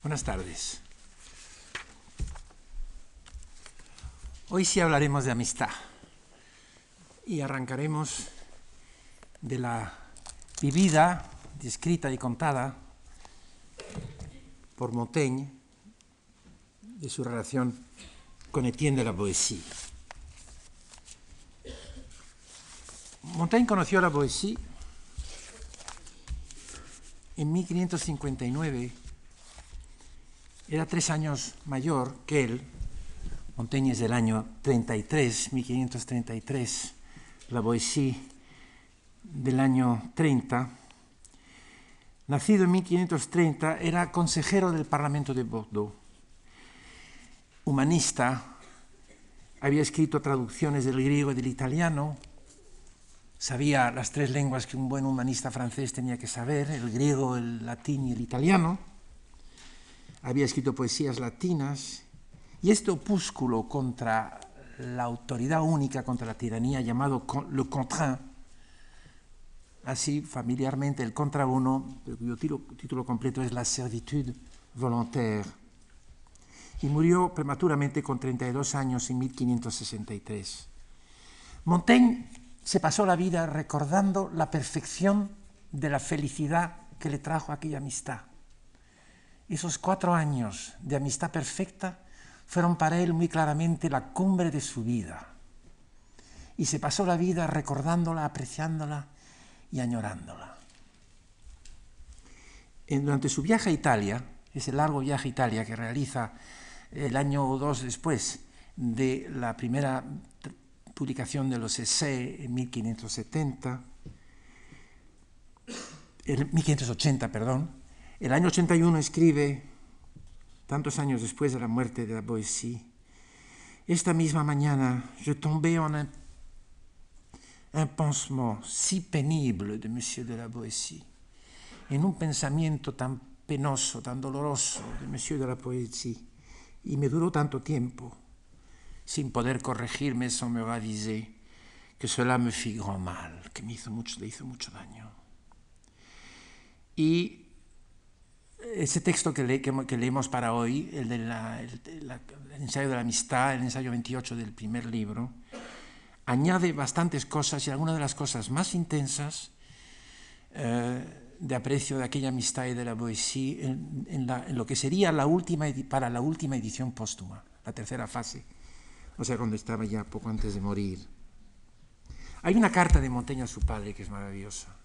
Buenas tardes. Hoy sí hablaremos de amistad y arrancaremos de la vivida, descrita y contada por Montaigne de su relación con Etienne de la Boétie. Montaigne conoció la Boétie en 1559 era tres años mayor que él. Montaigne es del año 33, 1533. La Boétie del año 30. Nacido en 1530, era consejero del Parlamento de Bordeaux. Humanista, había escrito traducciones del griego y del italiano. Sabía las tres lenguas que un buen humanista francés tenía que saber, el griego, el latín y el italiano había escrito poesías latinas, y este opúsculo contra la autoridad única, contra la tiranía, llamado Le Contraint, así familiarmente el contra uno, cuyo título completo es La servitude volontaire, y murió prematuramente con 32 años en 1563. Montaigne se pasó la vida recordando la perfección de la felicidad que le trajo aquella amistad esos cuatro años de amistad perfecta fueron para él muy claramente la cumbre de su vida. Y se pasó la vida recordándola, apreciándola y añorándola. durante su viaje a Italia, ese largo viaje a Italia que realiza el año o dos después de la primera publicación de los Essais en 1570, en 1580, perdón, el año 81 escribe, tantos años después de la muerte de la Boétie, esta misma mañana je tombé en un, un pansement si pénible de Monsieur de la Boétie, en un pensamiento tan penoso, tan doloroso de Monsieur de la Boétie, y me duró tanto tiempo, sin poder corregirme sans me raviser, que cela me fit grand mal, que me hizo mucho, le hizo mucho daño. Y ese texto que, leemos para hoy, el del ensayo de la amistad, el ensayo 28 del primer libro, añade bastantes cosas y algunas de las cosas más intensas eh, de aprecio de aquella amistad y de la Boétie en, lo que sería la última, para la última edición póstuma, la tercera fase, o sea, cuando estaba ya poco antes de morir. Hay una carta de Montaigne a su padre que es maravillosa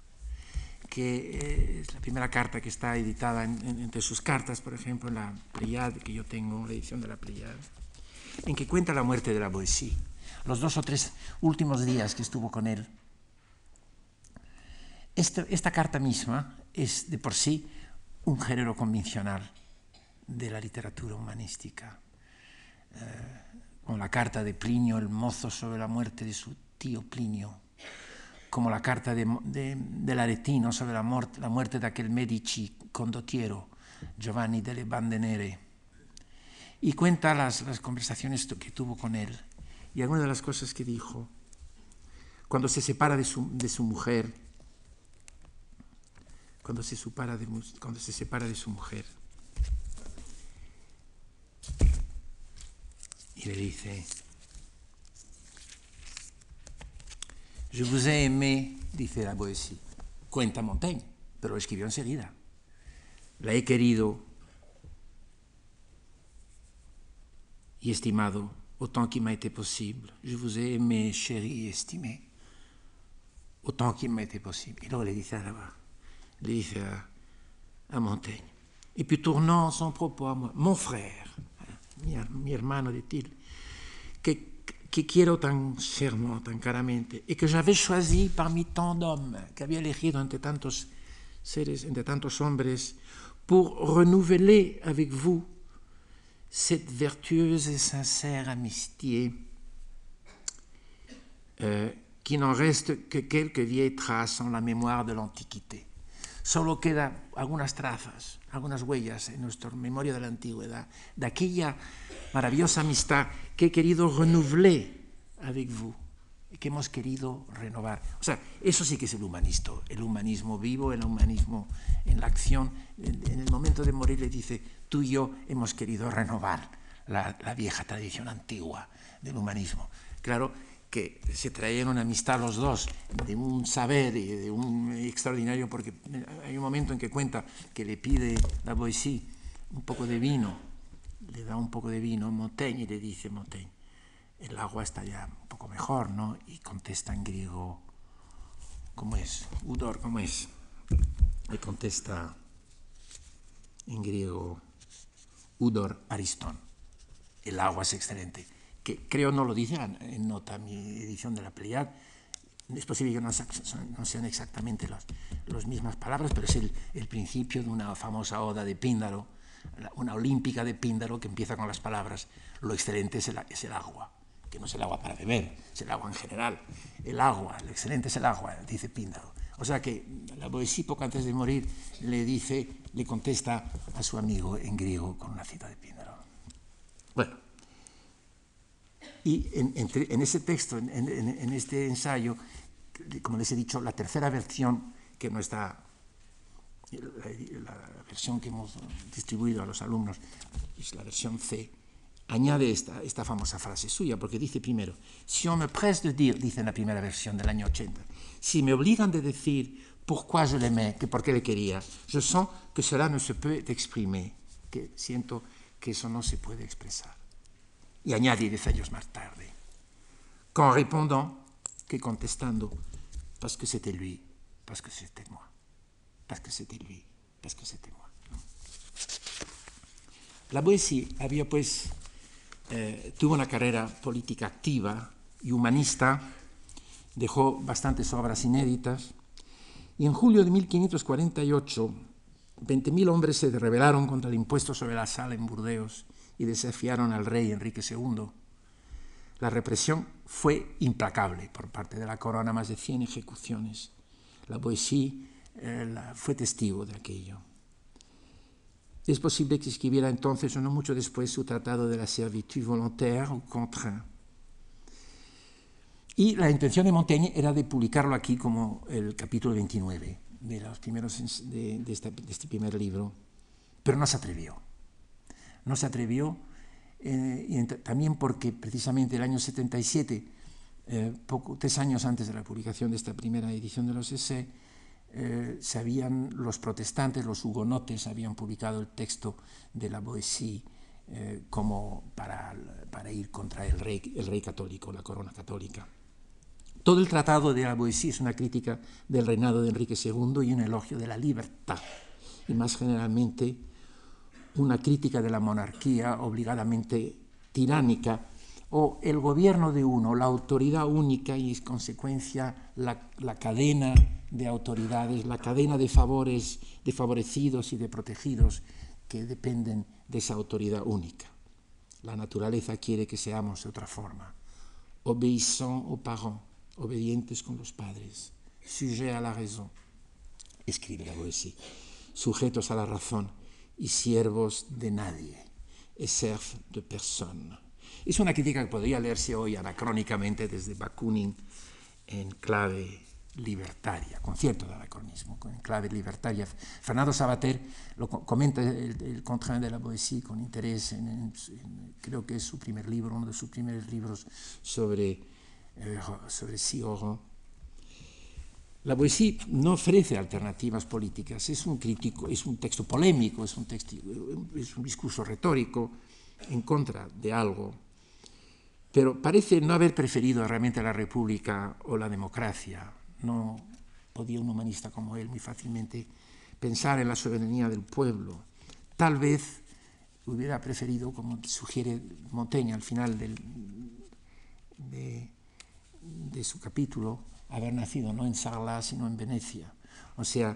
que eh, es la primera carta que está editada entre sus cartas, por ejemplo, en la Pleiade que yo tengo, la edición de la Pleiade, en que cuenta la muerte de la Boétie, los dos o tres últimos días que estuvo con él. Esta, esta carta misma es de por sí un género convencional de la literatura humanística, eh, con la carta de Plinio el mozo sobre la muerte de su tío Plinio, como la carta de, de, sobre la muerte, la muerte de aquel Medici condottiero, Giovanni delle Bande Nere, y cuenta las, conversaciones que tuvo con él y algunas de las cosas que dijo cuando se separa de su, mujer, cuando se separa de su mujer. Y le dice, Je vous ai aimé, dice la Boétie. Cuenta Montaigne, pero lo escribió enseguida. La he querido y estimado autant qu'il m'a été possible. Je vous ai aimé, chéri, estimé, autant qu'il m'a été possible. Y luego le a, la, le dice a, a Montaigne. Et puis tournant son propos à moi, mon frère, mi, mi hermano, dit-il, que que quiero tan chèrement, tan caramente, et que j'avais choisi parmi tant d'hommes, había elegido entre tantos seres, entre tantos hombres, pour renouveler avec vous cette vertueuse et sincère amitié euh, qui n'en reste que quelques vieilles traces en la mémoire de l'Antiquité. Solo queda algunas trazas, algunas huellas en nuestra memoria de la antigüedad, de aquella maravillosa amistad que he querido renouveler avec vous, que hemos querido renovar. O sea, eso sí que es el humanismo, el humanismo vivo, el humanismo en la acción. En, el momento de morir le dice, tú y yo hemos querido renovar la, la vieja tradición antigua del humanismo. Claro que se traían una amistad los dos, de un saber y de un extraordinario, porque hay un momento en que cuenta que le pide la Boissy un poco de vino, le da un poco de vino Montaigne y le dice Montaigne, el agua está ya un poco mejor, ¿no? Y contesta en griego, ¿cómo es? Udor, ¿cómo es? Le contesta en griego, Udor Aristón, el agua es excelente, que creo no lo dice en nota mi edición de la Pleiad, es posible que no, sean exactamente las, las mismas palabras, pero es el, el, principio de una famosa oda de Píndaro, una olímpica de Píndaro que empieza con las palabras, lo excelente es el, agua que no es el agua para beber, es el agua en general. El agua, lo excelente es el agua, dice Píndaro. O sea que la Boesí, poco antes de morir, le dice, le contesta a su amigo en griego con una cita de Píndaro. Bueno, y en, ese texto, en, este ensayo, como les he dicho, la tercera versión, que no está, la, la versión que hemos distribuido a los alumnos, es la versión C, añade esta, famosa frase suya, porque dice primero, si on me presse de dire, dice en la primera versión del año 80, si me obligan de decir pourquoi je l'aimais, que por qué le quería, je sens que cela ne se peut exprimer, que siento que eso no se puede expresar. Y añade diez años más tarde, qu'en répondant, que contestando, parce que c'était lui, parce que c'était moi, parce que c'était lui, parce que c'était moi. La Boétie había pues eh, tuvo una carrera política activa y humanista, dejó bastantes obras inéditas, y en julio de 1548, 20.000 hombres se rebelaron contra el impuesto sobre la sal en Burdeos y desafiaron al rey Enrique II. La represión fue implacable por parte de la corona, más de 100 ejecuciones. La Boétie fue testigo de aquello. Es posible que escribiera entonces o no mucho después su tratado de la servitud volontaire o contraint. Y la intención de Montaigne era de publicarlo aquí como el capítulo 29 de, los primeros, de, de, este, primer libro, pero no se atrevió. No se atrevió eh, y también porque precisamente el año 77, eh, poco, tres años antes de la publicación de esta primera edición de los essays, eh, se habían, los protestantes, los hugonotes, habían publicado el texto de la Boétie eh, como para, para, ir contra el rey, el rey católico, la corona católica. Todo el tratado de la Boétie es una crítica del reinado de Enrique II y un elogio de la libertad, y más generalmente una crítica de la monarquía obligadamente tiránica o el gobierno de uno, la autoridad única y, en consecuencia, la, cadena de autoridades, la cadena de favores, de favorecidos y de protegidos que dependen de esa autoridad única. La naturaleza quiere que seamos de otra forma. Obéissants aux parents, obedientes con los padres, sujet à la raison, escribe la Boétie, sujetos a la razón y siervos de nadie, et serfs de personne. Es una crítica que podría leerse hoy anacrónicamente desde Bakunin en clave libertaria, con cierto anacronismo, en clave libertaria. Fernando Sabater lo comenta el, el Contraint de la Boétie con interés, en, creo que es su primer libro, uno de sus primeros libros sobre, eh, sobre. La Boétie no ofrece alternativas políticas, es un crítico, es un texto polémico, es un, texto, es un discurso retórico en contra de algo pero parece no haber preferido realmente la república o la democracia. No podía un humanista como él muy fácilmente pensar en la soberanía del pueblo. Tal vez hubiera preferido, como sugiere Montaigne al final de, su capítulo, haber nacido no en Sarlat, sino en Venecia, o sea,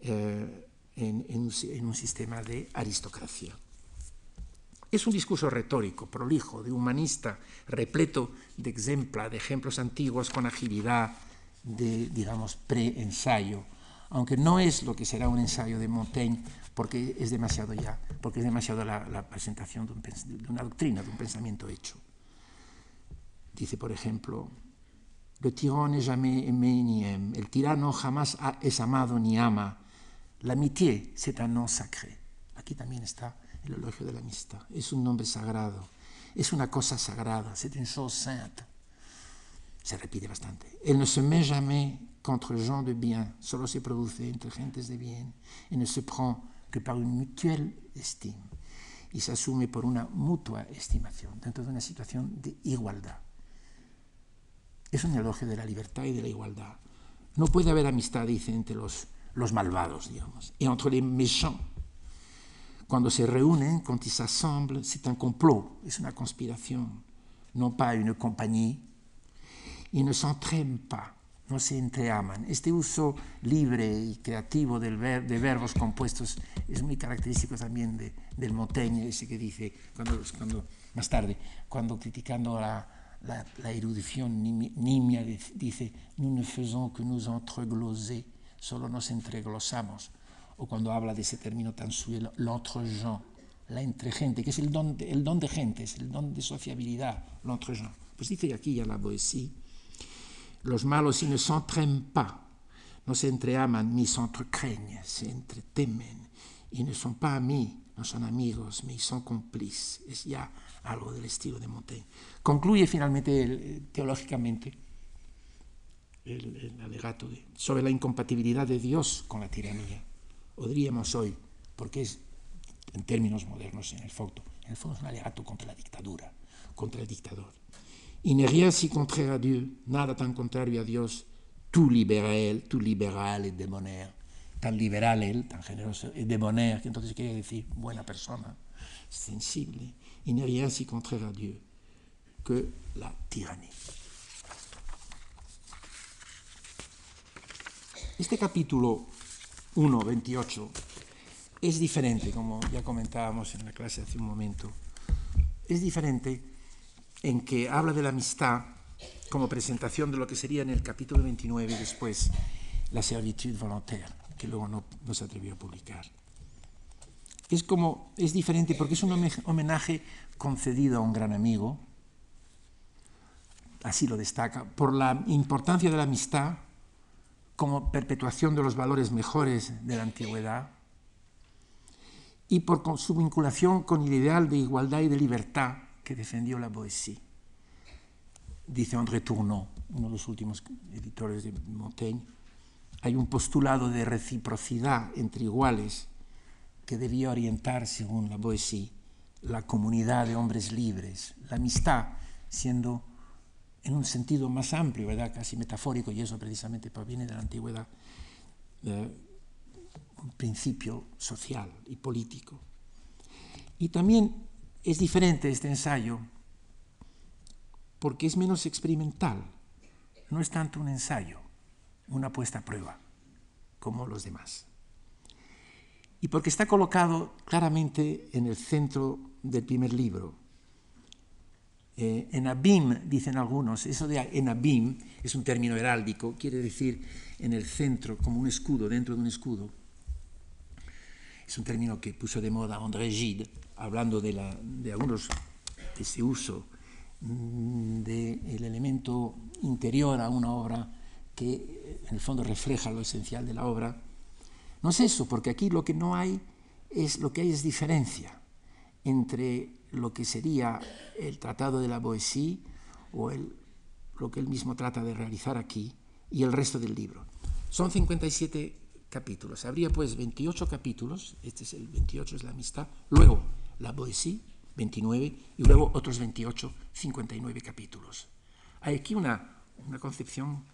eh, en un sistema de aristocracia. Es un discurso retórico, prolijo, de humanista, repleto de, de ejemplos antiguos con agilidad de, digamos, pre-ensayo, aunque no es lo que será un ensayo de Montaigne, porque es demasiado ya, porque es demasiado la, presentación de una doctrina, de un pensamiento hecho. Dice, por ejemplo, Le tyran n'est jamais aimé ni aime. El tirano jamás es amado ni ama. L'amitié, c'est un nom sacré. Aquí también está el elogio de la amistad. Es un nombre sagrado. Es una cosa sagrada. C'est une chose sainte. Se repite bastante. Elle ne se met jamais contre gens de bien. Solo se produce entre gentes de bien. Et ne se prend que par une mutuelle estime. Y se asume por una mutua estimación, dentro de una situación de igualdad. Es un elogio de la libertad y de la igualdad. No puede haber amistad, dice, entre los, los malvados, digamos, y entre les méchants. Cuando se reúnen, quand ils s'assemblent, c'est un complot, es una conspiración, no pas une compagnie. Y ne s'entraînent pas, no se entreaman. Este uso libre y creativo del ver, de verbos compuestos es muy característico también de, del Montaigne, ese que dice, cuando, cuando, más tarde, cuando criticando la, la, la erudición nimia dice, nous ne faisons que nous entregloser, solo nos entreglosamos. O cuando habla de ese término tan suyo, l'entregent, la entregente, que es el don, de, el don de gente, es el don de sociabilidad, l'entregent. Pues dice aquí ya la Boétie, los malos ils ne s'entraînent pas, no se entreaman ni s'entrecraignent, se entretemen, y ne sont pas amis, no son amigos, mais ils sont complices. Es ya algo del estilo de Montaigne. Concluye finalmente eh, teológicamente el, el alegato de, sobre la incompatibilidad de Dios con la tiranía. O diríamos hoy, porque es en términos modernos en el fondo, en el fondo es un alegato contra la dictadura, contra el dictador. N'est rien si contraire à Dieu, nada tan contrario a Dios, tout libéral, tout libéral et démonaire, tan liberal él, tan generoso, et démonaire, que entonces quiere decir buena persona, sensible. N'est rien si contraire à Dieu que la tyrannie. Este capítulo 1, 28, es diferente, como ya comentábamos en la clase hace un momento, es diferente en que habla de la amistad como presentación de lo que sería en el capítulo 29 y después la servitude volontaire, que luego no, no se atrevió a publicar. Es como, es diferente porque es un homenaje concedido a un gran amigo, así lo destaca, por la importancia de la amistad como perpetuación de los valores mejores de la antigüedad y por su vinculación con el ideal de igualdad y de libertad que defendió la Boétie. Dice André Tournon, uno de los últimos editores de Montaigne, hay un postulado de reciprocidad entre iguales que debía orientar, según la Boétie, la comunidad de hombres libres, la amistad siendo en un sentido más amplio, ¿verdad? casi metafórico, y eso precisamente proviene de la antigüedad, eh, un principio social y político. Y también es diferente este ensayo porque es menos experimental, no es tanto un ensayo, una puesta a prueba, como los demás. Y porque está colocado claramente en el centro del primer libro, eh, en abim, dicen algunos, eso de en abim es un término heráldico, quiere decir en el centro, como un escudo, dentro de un escudo. Es un término que puso de moda André Gide, hablando de, la, algunos, de ese uso mm, del de elemento interior a una obra que en el fondo refleja lo esencial de la obra. No es eso, porque aquí lo que no hay es lo que hay es diferencia entre lo que sería el Tratado de la Boétie o el, lo que él mismo trata de realizar aquí y el resto del libro. Son 57 capítulos. Habría pues 28 capítulos, este es el 28 es la amistad, luego la Boétie, 29, y luego otros 28, 59 capítulos. Hay aquí una, una concepción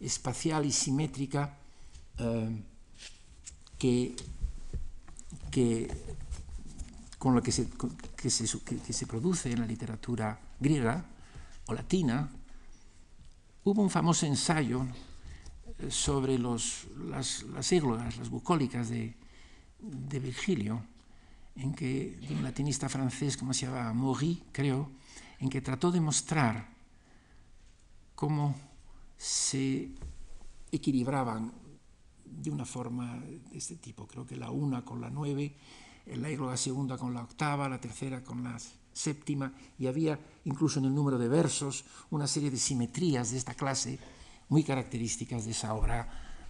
espacial y simétrica eh, que, que con lo que se, que se, que se produce en la literatura griega o latina, hubo un famoso ensayo eh, sobre los, las, las las bucólicas de, de Virgilio, en que, de un latinista francés como se llamaba Maury, creo, en que trató de mostrar cómo se equilibraban de una forma de este tipo. Creo que la una con la nueve la la segunda con la octava, la tercera con la séptima, y había incluso en el número de versos una serie de simetrías de esta clase muy características de esa obra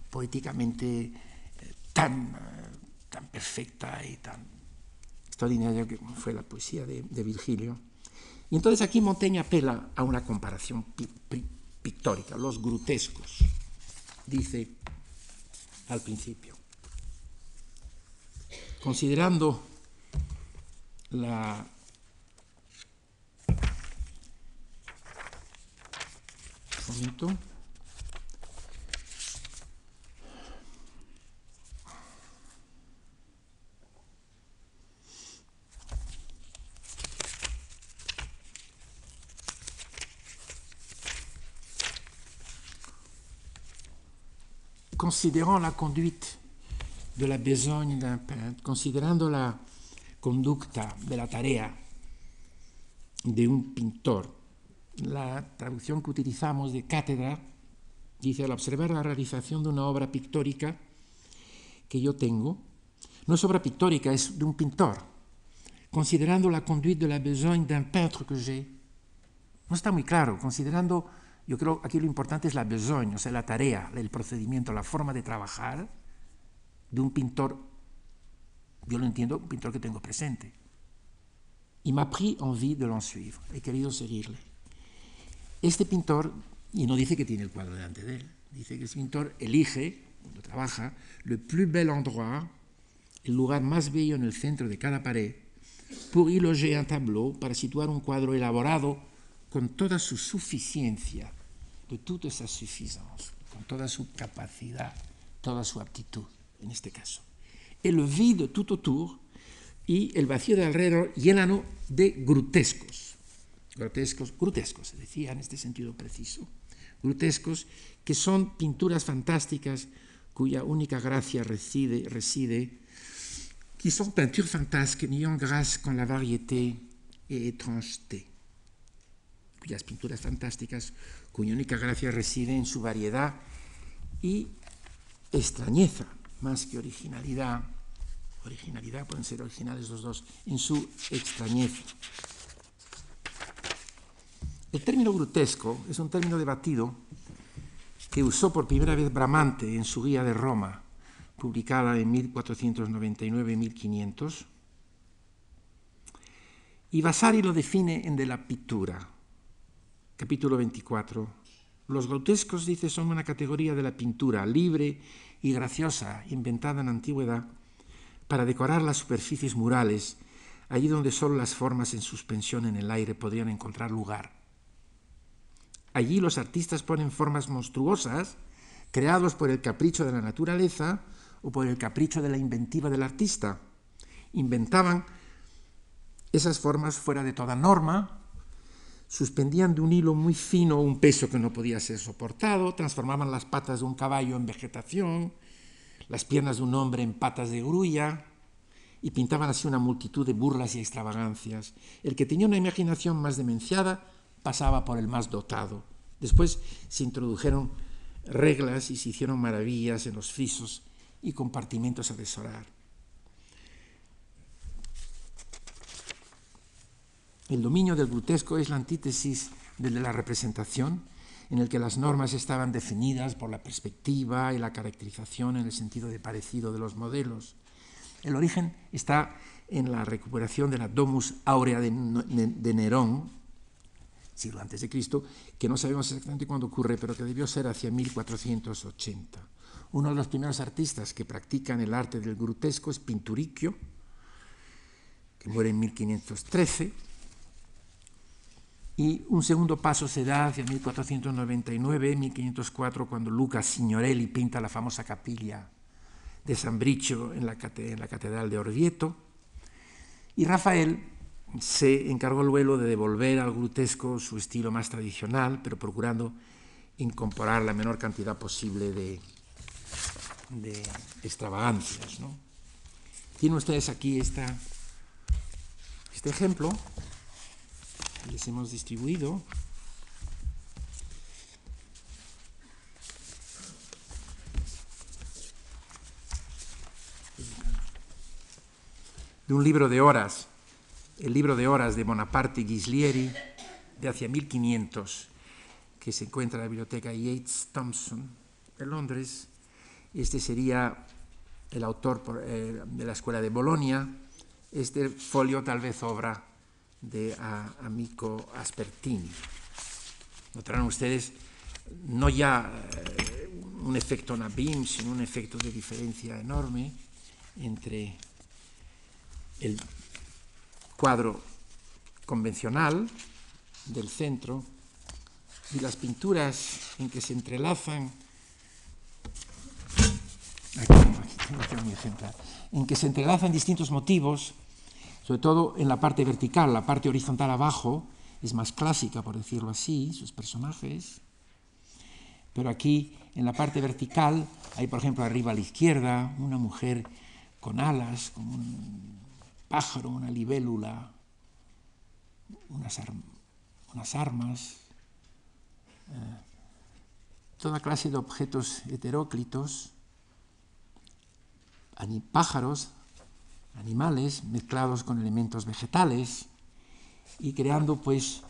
poéticamente eh, tan, eh, tan perfecta y tan extraordinaria que fue la poesía de, Virgilio. Y entonces aquí Montaigne apela a una comparación pictórica, los grotescos, dice al principio. Considerando la considérant la conduite de la besogne d'un peintre, considerando la conducta de la tarea de un pintor, la traducción que utilizamos de cátedra dice, al observar la realización de una obra pictórica que yo tengo, no es obra pictórica, es de un pintor, considerando la conduite de la besogne d'un peintre que j'ai. No está muy claro, considerando yo creo aquí lo importante es la besogne, o sea, la tarea, el procedimiento, la forma de trabajar de un pintor, yo lo entiendo, un pintor que tengo presente. Y m'a pris envie de l'en suivre, he querido seguirle. Este pintor, y no dice que tiene el cuadro delante de él, dice que este pintor elige, cuando trabaja, le plus bel endroit, el lugar más bello en el centro de cada pared, pour y loger un tableau, para situar un cuadro elaborado con toda su suficiencia de toute sa suffisance, con toda su capacidad, toda su aptitud, en este caso. El vide tout autour y el vacío de alrededor llenano de grotescos. Grotescos, grotescos, se decía en este sentido preciso. Grotescos que son pinturas fantásticas cuya única gracia reside, reside qui sont peintures fantasques n'ayant grâce con la variété et étrangeté. Cuyas pinturas fantásticas cuya única gracia reside en su variedad y extrañeza, más que originalidad. Originalidad, pueden ser originales los dos, en su extrañeza. El término grotesco es un término debatido que usó por primera vez Bramante en su Guía de Roma, publicada en 1499-1500, y Vasari lo define en De la Pintura, capítulo 24. Los grotescos, dice, son una categoría de la pintura libre y graciosa, inventada en la antigüedad, para decorar las superficies murales, allí donde solo las formas en suspensión en el aire podrían encontrar lugar. Allí los artistas ponen formas monstruosas, creados por el capricho de la naturaleza o por el capricho de la inventiva del artista. Inventaban esas formas fuera de toda norma, suspendían de un hilo muy fino un peso que no podía ser soportado, transformaban las patas de un caballo en vegetación, las piernas de un hombre en patas de grulla, y pintaban así una multitud de burlas y extravagancias. El que tenía una imaginación más demenciada pasaba por el más dotado. Después se introdujeron reglas y se hicieron maravillas en los frisos y compartimentos a desorar. El dominio del grotesco es la antítesis de la representación, en el que las normas estaban definidas por la perspectiva y la caracterización en el sentido de parecido de los modelos. El origen está en la recuperación de la Domus Aurea de, Nerón, siglo antes de Cristo, que no sabemos exactamente cuándo ocurre, pero que debió ser hacia 1480. Uno de los primeros artistas que practican el arte del grotesco es Pinturicchio, que muere en 1513 y un segundo paso se da hacia 1499, 1504, cuando Luca Signorelli pinta la famosa capilla de San Bricio en la, Catedral de Orvieto. Y Rafael se encargó luego de devolver al grotesco su estilo más tradicional, pero procurando incorporar la menor cantidad posible de, extravagancias. ¿no? Tienen ustedes aquí este ejemplo les hemos distribuido. de un libro de horas, el libro de horas de Bonaparte Ghislieri, de hacia 1500, que se encuentra en la biblioteca Yates Thompson de Londres. Este sería el autor eh, de la escuela de Bolonia. Este folio tal vez obra de Amico Aspertini. Notarán ustedes no ya eh, un efecto Nabim, sino un efecto de diferencia enorme entre el cuadro convencional del centro y las pinturas en que se entrelazan en que se entrelazan distintos motivos, sobre todo en la parte vertical, la parte horizontal abajo es más clásica, por decirlo así, sus personajes, pero aquí en la parte vertical hay, por ejemplo, arriba a la izquierda, una mujer con alas, como un pájaro, una libélula, unas, armas, eh, toda clase de objetos heteróclitos, pájaros, animales mezclados con elementos vegetales y creando pues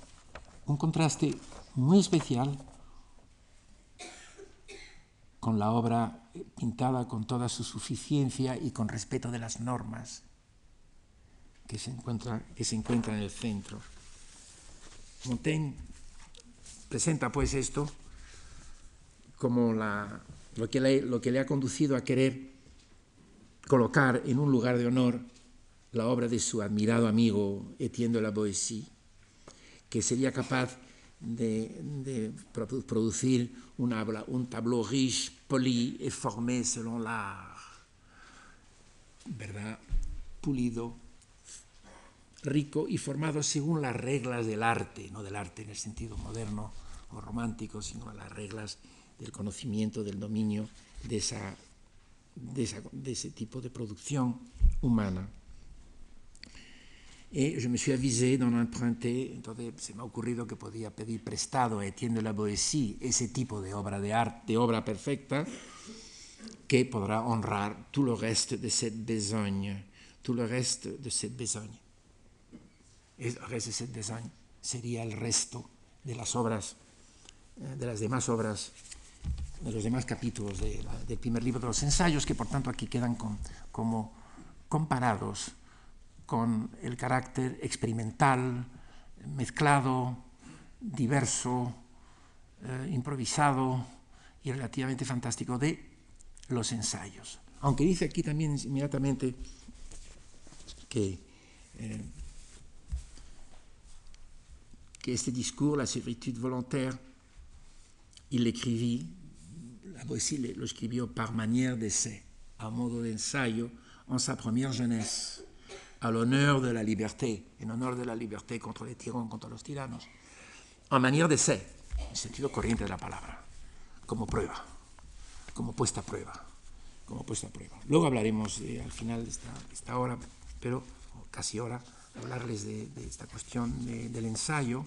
un contraste muy especial con la obra pintada con toda su suficiencia y con respeto de las normas que se encuentra, que se encuentra en el centro. Montaigne presenta pues esto como la, lo, que lo que le ha conducido a querer colocar en un lugar de honor la obra de su admirado amigo Etienne de la Boétie, que sería capaz de, producir un tableau riche, poli et formé selon l'art, ¿verdad? Pulido, rico y formado según las reglas del arte, no del arte en el sentido moderno o romántico, sino las reglas del conocimiento, del dominio de, esa, de, ese tipo de producción humana. Et je me suis avisé d'en emprunter, entonces se me ha ocurrido que podía pedir prestado a Etienne de la Boétie ese tipo de obra de arte, de obra perfecta, que podrá honrar tout le reste de cette besogne, tout le reste de cette besogne. El reste de cette besogne sería el resto de las obras, eh, de las demás obras, de los demás capítulos de del primer libro de los ensayos, que por tanto aquí quedan como comparados con el carácter experimental, mezclado, diverso, eh, improvisado y relativamente fantástico de los ensayos. Aunque dice aquí también inmediatamente que, eh, que este discours, la servitude volontaire, il l'écrivit, la poésie lo escribió par manière d'essai, a modo de ensayo, en sa première jeunesse à l'honneur de la liberté, en honor de la liberté contre les tyrans, contre los tiranos, en manière d'essai, en sentido corriente de la palabra, como prueba, como puesta a prueba, como puesta a prueba. Luego hablaremos al final de esta, esta, hora, pero casi hora, hablarles de, de esta cuestión de, del ensayo,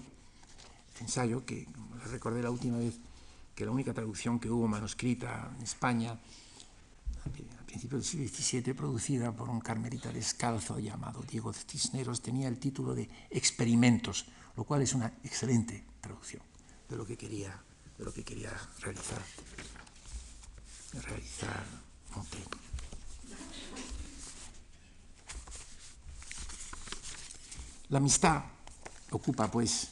ensayo que, como les recordé la última vez, que la única traducción que hubo manuscrita en España principios del siglo XVII, producida por un carmelita descalzo llamado Diego Cisneros, tenía el título de Experimentos, lo cual es una excelente traducción de lo que quería, de lo que quería realizar, realizar. La amistad ocupa, pues,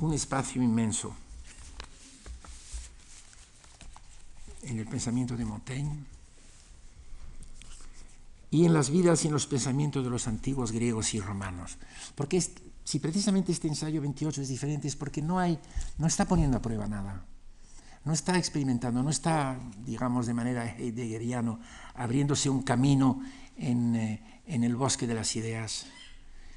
un espacio inmenso en el pensamiento de Montaigne y en las vidas y en los pensamientos de los antiguos griegos y romanos. Porque si precisamente este ensayo 28 es diferente es porque no, hay, no está poniendo a prueba nada. No está experimentando, no está, digamos, de manera heideggeriano, abriéndose un camino en, eh, en el bosque de las ideas,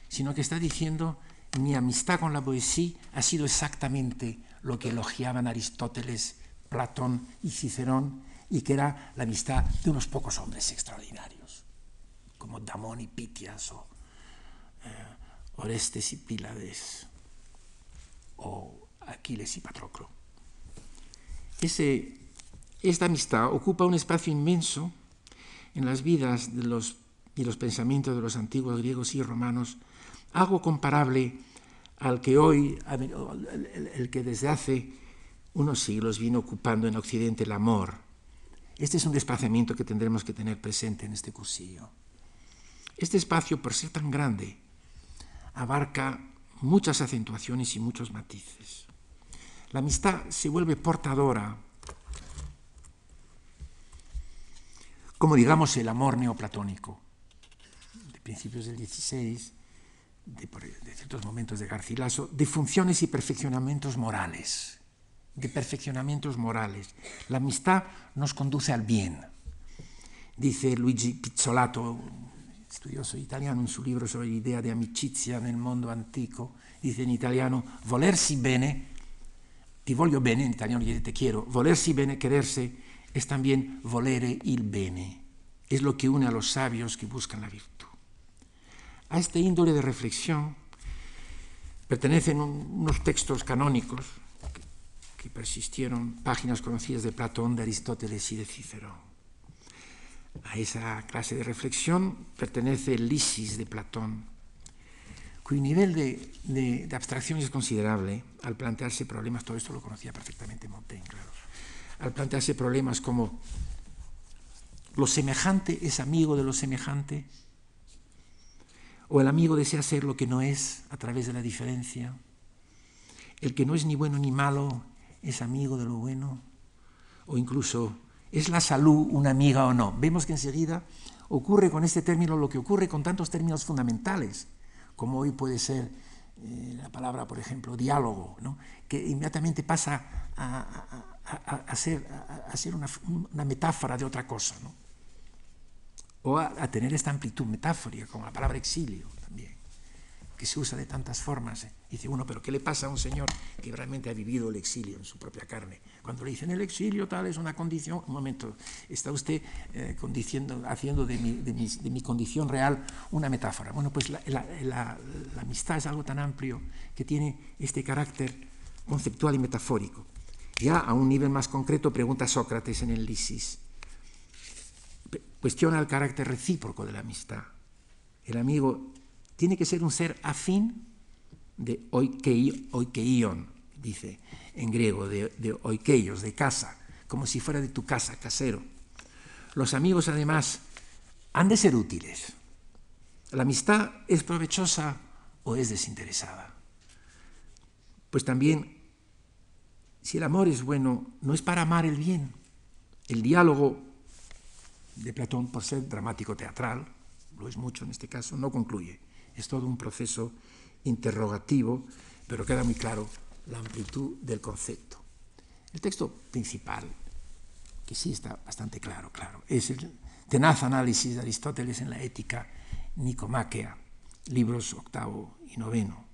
sino que está diciendo, mi amistad con la poesía ha sido exactamente lo que elogiaban Aristóteles, Platón y Cicerón, y que era la amistad de unos pocos hombres extraordinarios como Damón y Pitias o eh, Orestes y Pílades o Aquiles y Patroclo. Ese, esta amistad ocupa un espacio inmenso en las vidas de los y los pensamientos de los antiguos griegos y romanos, algo comparable al que hoy, el que desde hace unos siglos vino ocupando en Occidente el amor. Este es un desplazamiento que tendremos que tener presente en este cursillo. Este espacio, por ser tan grande, abarca muchas acentuaciones y muchos matices. La amistad se vuelve portadora, como digamos el amor neoplatónico, de principios del XVI, de, de ciertos momentos de Garcilaso, de funciones y perfeccionamientos morales, de perfeccionamientos morales. La amistad nos conduce al bien. Dice Luigi Pizzolato, studioso italiano, in suo libro sull'idea di amicizia nel mondo antico, dice in italiano, volersi bene, ti voglio bene, in italiano dice te quiero, volersi bene, quererse, es también volere il bene, es lo que une a los sabios que buscan la virtud. A este índole de reflexión pertenecen unos textos canónicos persistieron, páginas conocidas de Platón, de Aristóteles y de Cicerón. A esa clase de reflexión pertenece el Lisis de Platón, cuyo nivel de, de, de, abstracción es considerable al plantearse problemas, todo esto lo conocía perfectamente Montaigne, claro, al plantearse problemas como lo semejante es amigo de lo semejante, o el amigo desea ser lo que no es a través de la diferencia, el que no es ni bueno ni malo es amigo de lo bueno, o incluso ¿Es la salud una amiga o no? Vemos que enseguida ocurre con este término lo que ocurre con tantos términos fundamentales, como hoy puede ser eh, la palabra, por ejemplo, diálogo, ¿no? que inmediatamente pasa a, a, a, a ser, ser una, una, metáfora de otra cosa, ¿no? o a, tener esta amplitud metafórica, como la palabra exilio que se usa de tantas formas. ¿eh? Dice uno, pero ¿qué le pasa a un señor que realmente ha vivido el exilio en su propia carne? Cuando le dicen el exilio tal es una condición, un momento, está usted eh, haciendo de mi, de, mi, de mi, condición real una metáfora. Bueno, pues la, amistad es algo tan amplio que tiene este carácter conceptual y metafórico. Ya a un nivel más concreto pregunta Sócrates en el Lisis. Cuestiona el carácter recíproco de la amistad. El amigo tiene que ser un ser afín de oikeion, dice en griego, de, de oikeios, de casa, como si fuera de tu casa, casero. Los amigos, además, han de ser útiles. ¿La amistad es provechosa o es desinteresada? Pues también, si el amor es bueno, no es para amar el bien. El diálogo de Platón, por ser dramático teatral, lo es mucho en este caso, no concluye es todo un proceso interrogativo, pero queda muy claro la amplitud del concepto. El texto principal, que sí está bastante claro, claro, es el tenaz análisis de Aristóteles en la ética nicomáquea, libros octavo y noveno.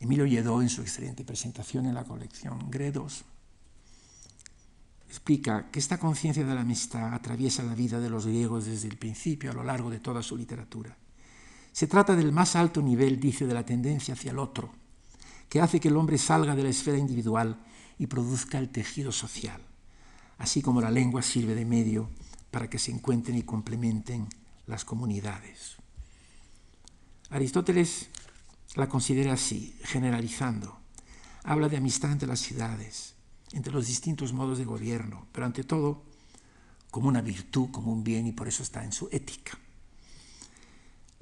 Emilio Lledó, en su excelente presentación en la colección Gredos, explica que esta conciencia de la amistad atraviesa la vida de los griegos desde el principio a lo largo de toda su literatura. Se trata del más alto nivel, dice, de la tendencia hacia el otro, que hace que el hombre salga de la esfera individual y produzca el tejido social, así como la lengua sirve de medio para que se encuentren y complementen las comunidades. Aristóteles la considera así, generalizando. Habla de amistad entre las ciudades, entre los distintos modos de gobierno, pero ante todo como una virtud, como un bien, y por eso está en su ética.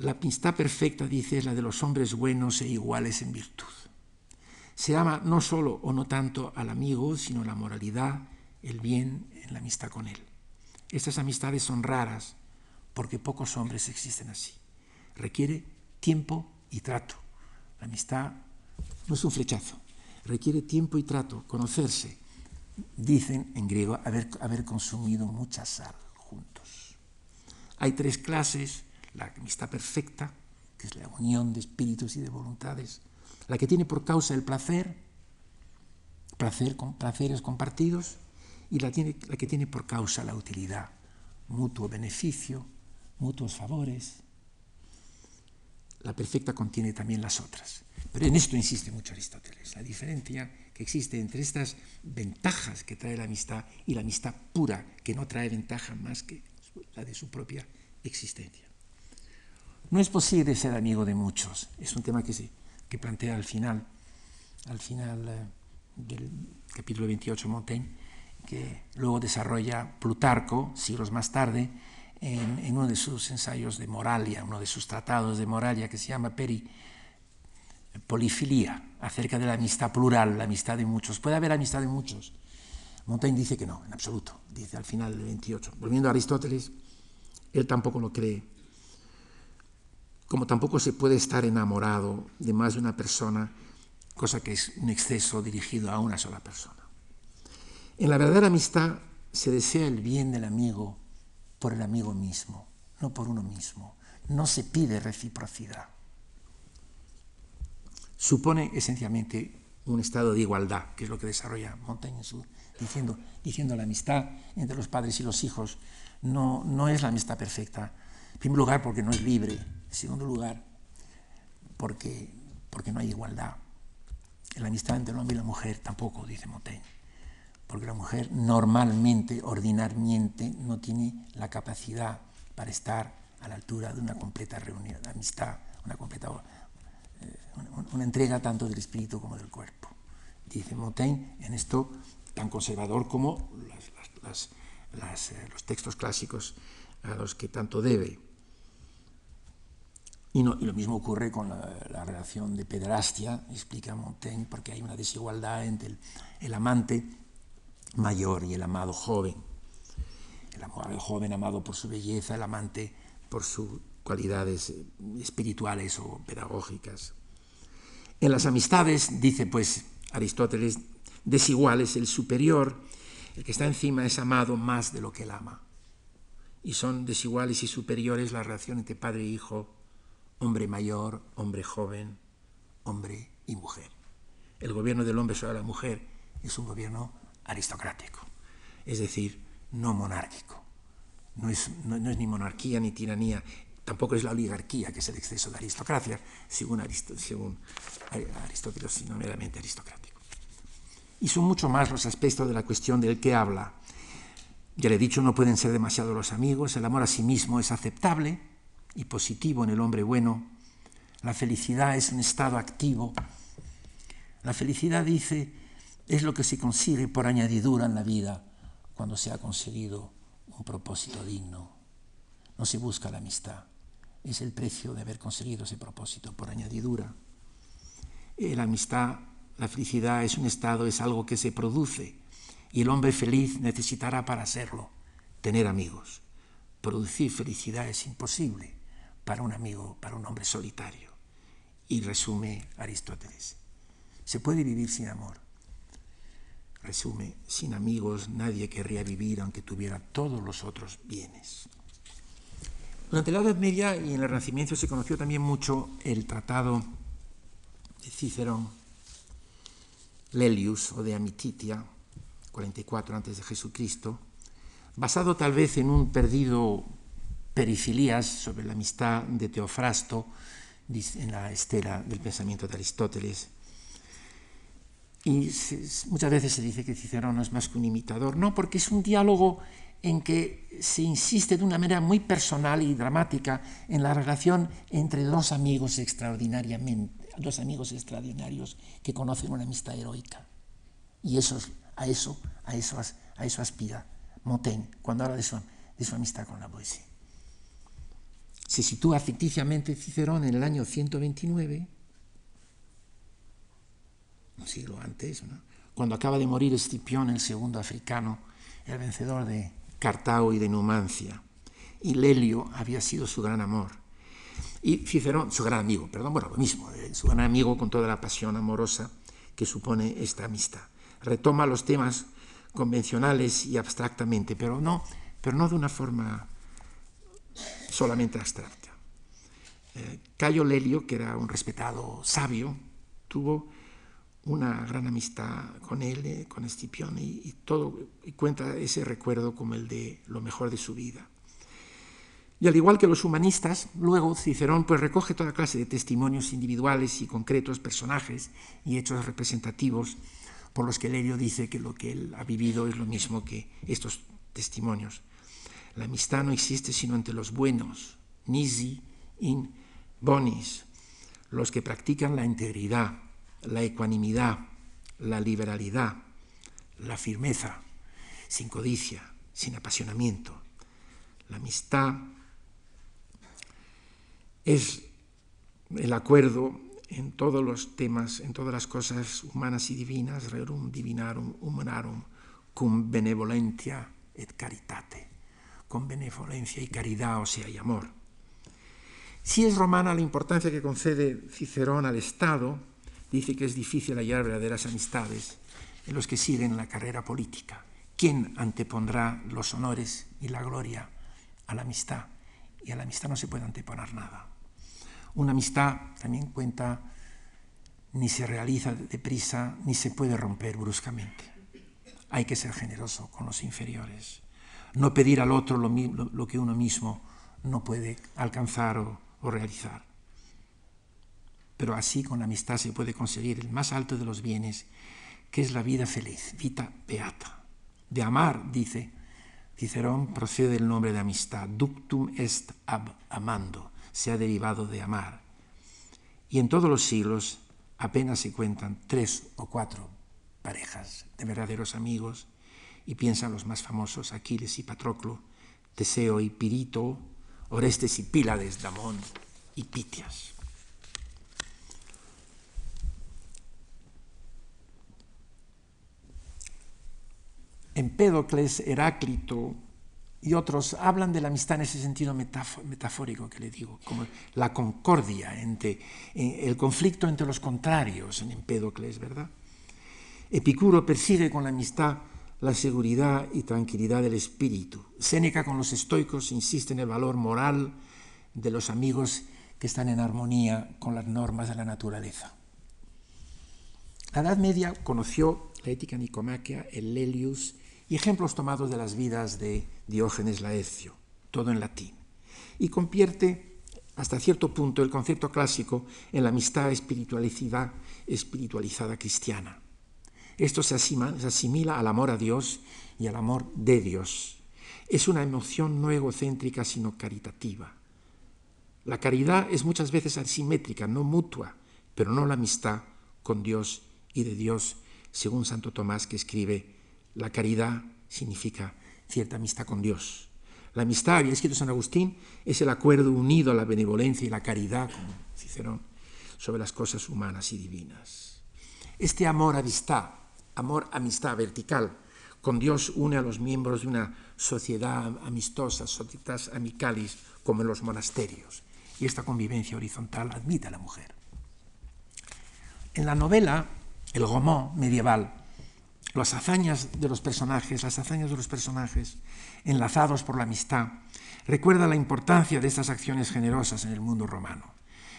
La amistad perfecta, dice, es la de los hombres buenos e iguales en virtud. Se ama no solo o no tanto al amigo, sino la moralidad, el bien en la amistad con él. Estas amistades son raras porque pocos hombres existen así. Requiere tiempo y trato. La amistad no es un flechazo, requiere tiempo y trato, conocerse. Dicen en griego haber, haber consumido mucha sal juntos. Hay tres clases la amistad perfecta, que es la unión de espíritus y de voluntades, la que tiene por causa el placer, placer con placeres compartidos, y la, la que tiene por causa la utilidad, mutuo beneficio, mutuos favores. La perfecta contiene también las otras. Pero en esto insiste mucho Aristóteles, la diferencia que existe entre estas ventajas que trae la amistad y la amistad pura, que no trae ventaja más que la de su propia existencia. No es posible ser amigo de muchos. Es un tema que, se, que plantea al final, al final eh, del capítulo 28 Montaigne, que luego desarrolla Plutarco, siglos más tarde, en, en, uno de sus ensayos de moralia, uno de sus tratados de moralia que se llama Peri Polifilia, acerca de la amistad plural, la amistad de muchos. Puede haber amistad de muchos. Montaigne dice que no, en absoluto, dice al final del 28. Volviendo a Aristóteles, él tampoco lo cree. Como tampoco se puede estar enamorado de más de una persona, cosa que es un exceso dirigido a una sola persona. En la verdadera amistad se desea el bien del amigo por el amigo mismo, no por uno mismo. No se pide reciprocidad. Supone esencialmente un estado de igualdad, que es lo que desarrolla Montaigne en diciendo, diciendo la amistad entre los padres y los hijos no, no es la amistad perfecta. En primer lugar, porque no es libre. En segundo lugar, porque, porque no hay igualdad. La amistad entre el hombre y la mujer tampoco, dice Montaigne. Porque la mujer normalmente, ordinariamente, no tiene la capacidad para estar a la altura de una completa reunión, de amistad, una completa eh, una, entrega tanto del espíritu como del cuerpo. Dice Montaigne en esto tan conservador como eh, los textos clásicos a los que tanto debe. Y, lo mismo ocurre con la, la, relación de pederastia, explica Montaigne, porque hay una desigualdad entre el, amante mayor y el amado joven. El, el, joven amado por su belleza, el amante por sus cualidades eh, espirituales o pedagógicas. En las amistades, dice pues Aristóteles, desigual es el superior el que está encima es amado más de lo que él ama. Y son desiguales y superiores la relación entre padre e hijo, hombre mayor, hombre joven, hombre y mujer. El gobierno del hombre sobre la mujer es un gobierno aristocrático, es decir, no monárquico. No es, ni monarquía ni tiranía, tampoco es la oligarquía, que es el exceso de aristocracia, según, Arist según Aristóteles, sino meramente aristocrático. Y son mucho más los aspectos de la cuestión del que habla. Ya le he dicho, no pueden ser demasiado los amigos, el amor a sí mismo es aceptable y positivo en el hombre bueno, la felicidad es un estado activo. La felicidad, dice, es lo que se consigue por añadidura en la vida cuando se ha conseguido un propósito digno. No se busca la amistad, es el precio de haber conseguido ese propósito por añadidura. La amistad la felicidad es un estado, es algo que se produce y el hombre feliz necesitará para serlo tener amigos. Producir felicidad es imposible para un amigo, para un hombre solitario. Y resume Aristóteles. Se puede vivir sin amor. Resume, sin amigos nadie querría vivir aunque tuviera todos los otros bienes. Durante la Edad Media y en el Renacimiento se conoció también mucho el tratado de Cicerón Lelius o de Amititia, 44 antes de Jesucristo, basado tal vez en un perdido Perifilías sobre la amistad de Teofrasto en la estela del pensamiento de Aristóteles. Y muchas veces se dice que Cicerón no es más que un imitador, no, porque es un diálogo en que se insiste de una manera muy personal y dramática en la relación entre dos amigos extraordinariamente dos amigos extraordinarios que conocen una amistad heroica. Y eso, a, eso, a, eso, a eso aspira Montaigne cuando habla de su, de su amistad con la poesía. Se sitúa ficticiamente Cicerón en el año 129, un siglo antes, cuando acaba de morir Escipión, el segundo africano, el vencedor de Cartago y de Numancia. Y Lelio había sido su gran amor. Y Cicerón, su gran amigo, perdón, bueno, lo mismo, eh, su gran amigo con toda la pasión amorosa que supone esta amistad. Retoma los temas convencionales y abstractamente, pero no, pero no de una forma solamente abstracta. Eh, Cayo Lelio, que era un respetado sabio, tuvo una gran amistad con él, eh, con Escipión, y, todo, y cuenta ese recuerdo como el de lo mejor de su vida. Y al igual que los humanistas, luego Cicerón pues recoge toda clase de testimonios individuales y concretos, personajes y hechos representativos por los que Lerio dice que lo que él ha vivido es lo mismo que estos testimonios. La amistad no existe sino entre los buenos, nisi in bonis, los que practican la integridad, la ecuanimidad, la liberalidad, la firmeza, sin codicia, sin apasionamiento. La amistad es el acuerdo en todos los temas, en todas las cosas humanas y divinas, rerum divinarum humanarum, cum benevolentia et caritate, con benevolencia y caridad, o sea, y amor. Si es romana la importancia que concede Cicerón al Estado, dice que es difícil hallar verdaderas amistades en los que siguen la carrera política. ¿Quién antepondrá los honores y la gloria a la amistad? Y a la amistad no se puede anteponer nada. Una amistad también cuenta, ni se realiza deprisa, ni se puede romper bruscamente. Hay que ser generoso con los inferiores. No pedir al otro lo, lo que uno mismo no puede alcanzar o, o realizar. Pero así con la amistad se puede conseguir el más alto de los bienes, que es la vida feliz, vita beata. De amar, dice Cicerón, procede el nombre de amistad. Ductum est ab amando se ha derivado de amar. Y en todos los siglos apenas se cuentan tres o cuatro parejas de verdaderos amigos, y piensan los más famosos, Aquiles y Patroclo, Teseo y Pirito, Orestes y Pílades, Damón y Pitias. Empédocles, Heráclito, y otros hablan de la amistad en ese sentido metafórico que le digo, como la concordia, entre, eh, el conflicto entre los contrarios en Empédocles, ¿verdad? Epicuro persigue con la amistad la seguridad y tranquilidad del espíritu. Séneca con los estoicos insiste en el valor moral de los amigos que están en armonía con las normas de la naturaleza. La Edad Media conoció la ética nicomaquia, el Lelius, y ejemplos tomados de las vidas de Diógenes Laercio, todo en latín, y convierte hasta cierto punto el concepto clásico en la amistad espiritualizada, espiritualizada cristiana. Esto se asimila al amor a Dios y al amor de Dios. Es una emoción no egocéntrica, sino caritativa. La caridad es muchas veces asimétrica, no mutua, pero no la amistad con Dios y de Dios, según Santo Tomás que escribe la caridad significa cierta amistad con Dios. La amistad, había escrito San Agustín, es el acuerdo unido a la benevolencia y la caridad, como Cicerón, sobre las cosas humanas y divinas. Este amor amistad, amor amistad vertical, con Dios une a los miembros de una sociedad amistosa, societas amicalis, como en los monasterios. Y esta convivencia horizontal admite a la mujer. En la novela, el roman medieval, las hazañas de los personajes, las hazañas de los personajes enlazados por la amistad, recuerda la importancia de estas acciones generosas en el mundo romano.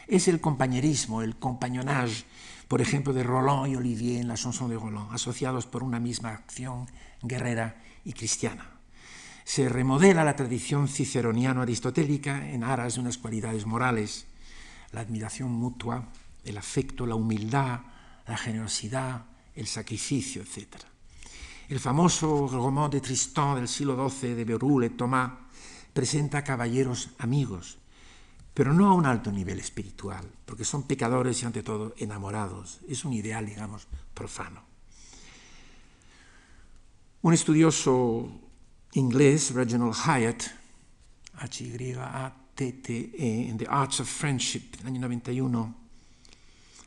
Es el compañerismo, el compagnonnage, por ejemplo, de Roland y Olivier en la chanson de Roland, asociados por una misma acción guerrera y cristiana. Se remodela la tradición ciceroniano-aristotélica en aras de unas cualidades morales, la admiración mutua, el afecto, la humildad, la generosidad, el sacrificio, etc. El famoso roman de Tristan del siglo XII de Beroul et Thomas presenta caballeros amigos, pero no a un alto nivel espiritual, porque son pecadores y ante todo enamorados. Es un ideal, digamos, profano. Un estudioso inglés, Reginald Hyatt, H-Y-A-T-T-E, en The Arts of Friendship, el año 91,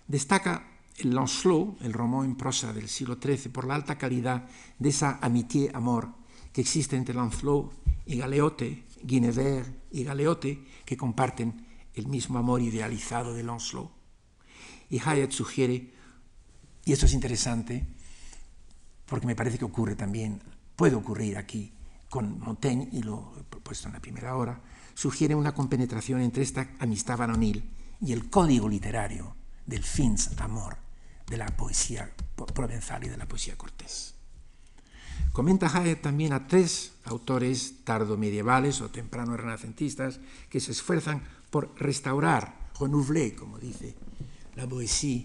destaca el Lancelot, el román en prosa del siglo XIII, por la alta calidad de esa amitié-amor que existe entre Lancelot y Galeote, Guinevere y Galeote, que comparten el mismo amor idealizado de Lancelot. Y Hayat sugiere, y esto es interesante, porque me parece que ocurre también, puede ocurrir aquí con Montaigne, y lo he puesto en la primera hora, sugiere una compenetración entre esta amistad varonil y el código literario del fins amor de la poesía provenzal y de la poesía cortés. Comenta Hayek también a tres autores tardomedievales o temprano renacentistas que se esfuerzan por restaurar, renouveler, como dice la poesía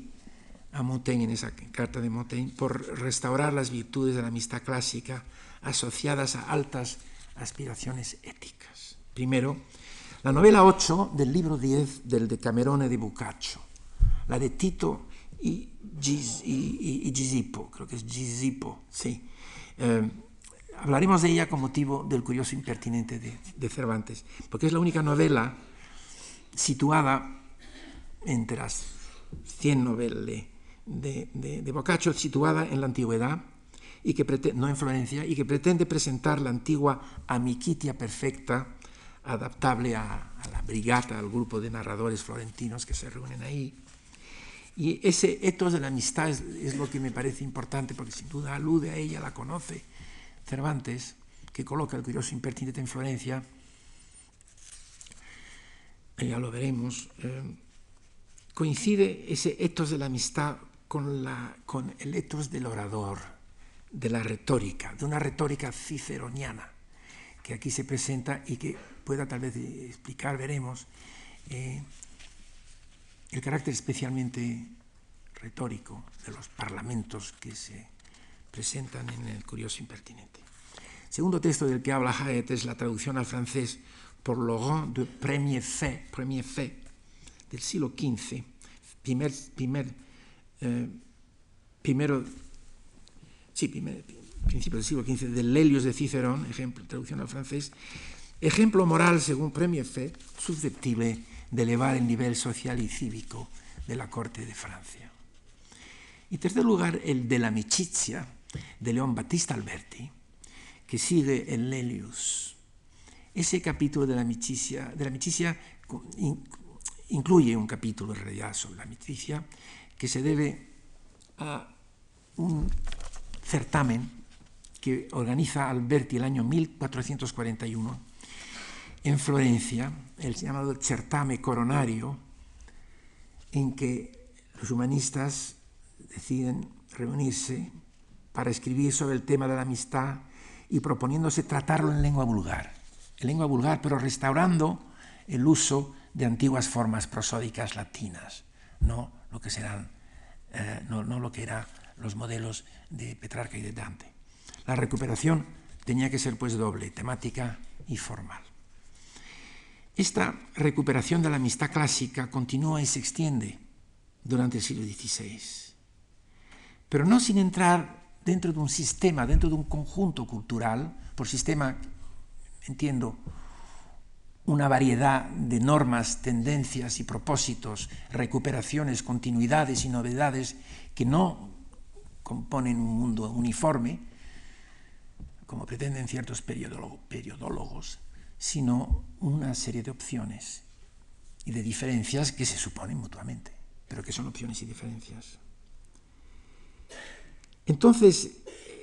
a Montaigne en esa carta de Montaigne, por restaurar las virtudes de la amistad clásica asociadas a altas aspiraciones éticas. Primero, La novela 8 del libro 10 del Decamerone de Boccaccio, la de Tito y, Gisipo, creo que es Gisipo, sí. Eh, hablaremos de ella con motivo del curioso impertinente de, Cervantes, porque es la única novela situada entre las 100 novelas de, Boccaccio, situada en la antigüedad, y que no en Florencia, y que pretende presentar la antigua amicitia perfecta adaptable a, la brigata, al grupo de narradores florentinos que se reúnen ahí. Y ese etos de la amistad es, lo que me parece importante, porque sin duda alude a ella, la conoce Cervantes, que coloca el curioso impertinente en Florencia, ya lo veremos, eh, coincide ese etos de la amistad con, la, con el etos del orador, de la retórica, de una retórica ciceroniana, que aquí se presenta y que pueda tal vez explicar, veremos, eh, el carácter especialmente retórico de los parlamentos que se presentan en el curioso impertinente. segundo texto del que habla Haet es la traducción al francés por Laurent de Premier Fait, Premier del siglo XV, primer, eh, primero, sí, principio del siglo XV, del Lelius de Cicerón, ejemplo, traducción al francés, ejemplo moral, según Premier Fe, susceptible de elevar el nivel social y cívico de la corte de Francia. Y tercer lugar, el de la amicizia de León Battista Alberti, que sigue en Lelius. Ese capítulo de la amicizia, de la amicizia incluye un capítulo en realidad sobre la amicizia que se debe a un certamen que organiza Alberti el año 1441 en Florencia, el llamado certame coronario, en que los humanistas deciden reunirse para escribir sobre el tema de la amistad y proponiéndose tratarlo en lengua vulgar, en lengua vulgar, pero restaurando el uso de antiguas formas prosódicas latinas, no lo que serán, eh, no, no lo que eran los modelos de Petrarca y de Dante. La recuperación tenía que ser pues doble, temática y formal. Esta recuperación de la amistad clásica continúa y se extiende durante el siglo XVI, pero no sin entrar dentro de un sistema, dentro de un conjunto cultural, por sistema entiendo una variedad de normas, tendencias y propósitos, recuperaciones, continuidades y novedades que no componen un mundo uniforme, como pretenden ciertos periodólogos, sino una serie de opciones y de diferencias que se suponen mutuamente, pero que son opciones y diferencias. Entonces,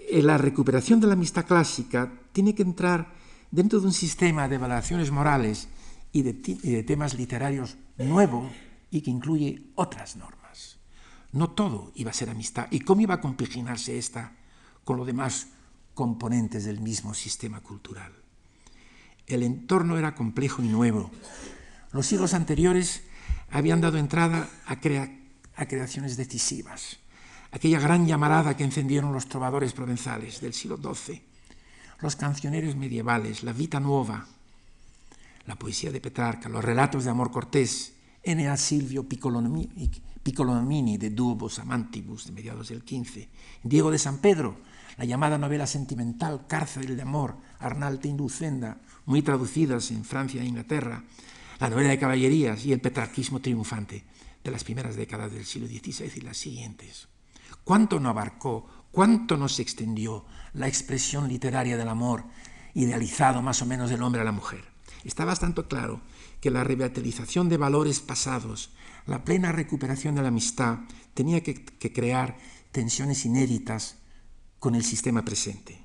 eh, la recuperación de la amistad clásica tiene que entrar dentro de un sistema de evaluaciones morales y de, temas literarios nuevo y que incluye otras normas. No todo iba a ser amistad. ¿Y cómo iba a compaginarse esta con lo demás componentes del mismo sistema cultural. El entorno era complejo y nuevo. Los siglos anteriores habían dado entrada a, creaciones decisivas. Aquella gran llamarada que encendieron los trovadores provenzales del siglo XII, los cancioneros medievales, la Vita Nuova, la poesía de Petrarca, los relatos de amor cortés, N.A. Silvio Piccolomini de Duobos Amantibus de mediados del XV, Diego de San Pedro, la llamada novela sentimental Cárcel de Amor, Arnalte Inducenda, muy traducidas en Francia e Inglaterra, la novela de caballerías y el petrarquismo triunfante de las primeras décadas del siglo XVI y las siguientes. ¿Cuánto no abarcó, cuánto no se extendió la expresión literaria del amor idealizado más o menos del hombre a la mujer? Está bastante claro que la revitalización de valores pasados, la plena recuperación de la amistad, tenía que, que crear tensiones inéditas con el sistema presente.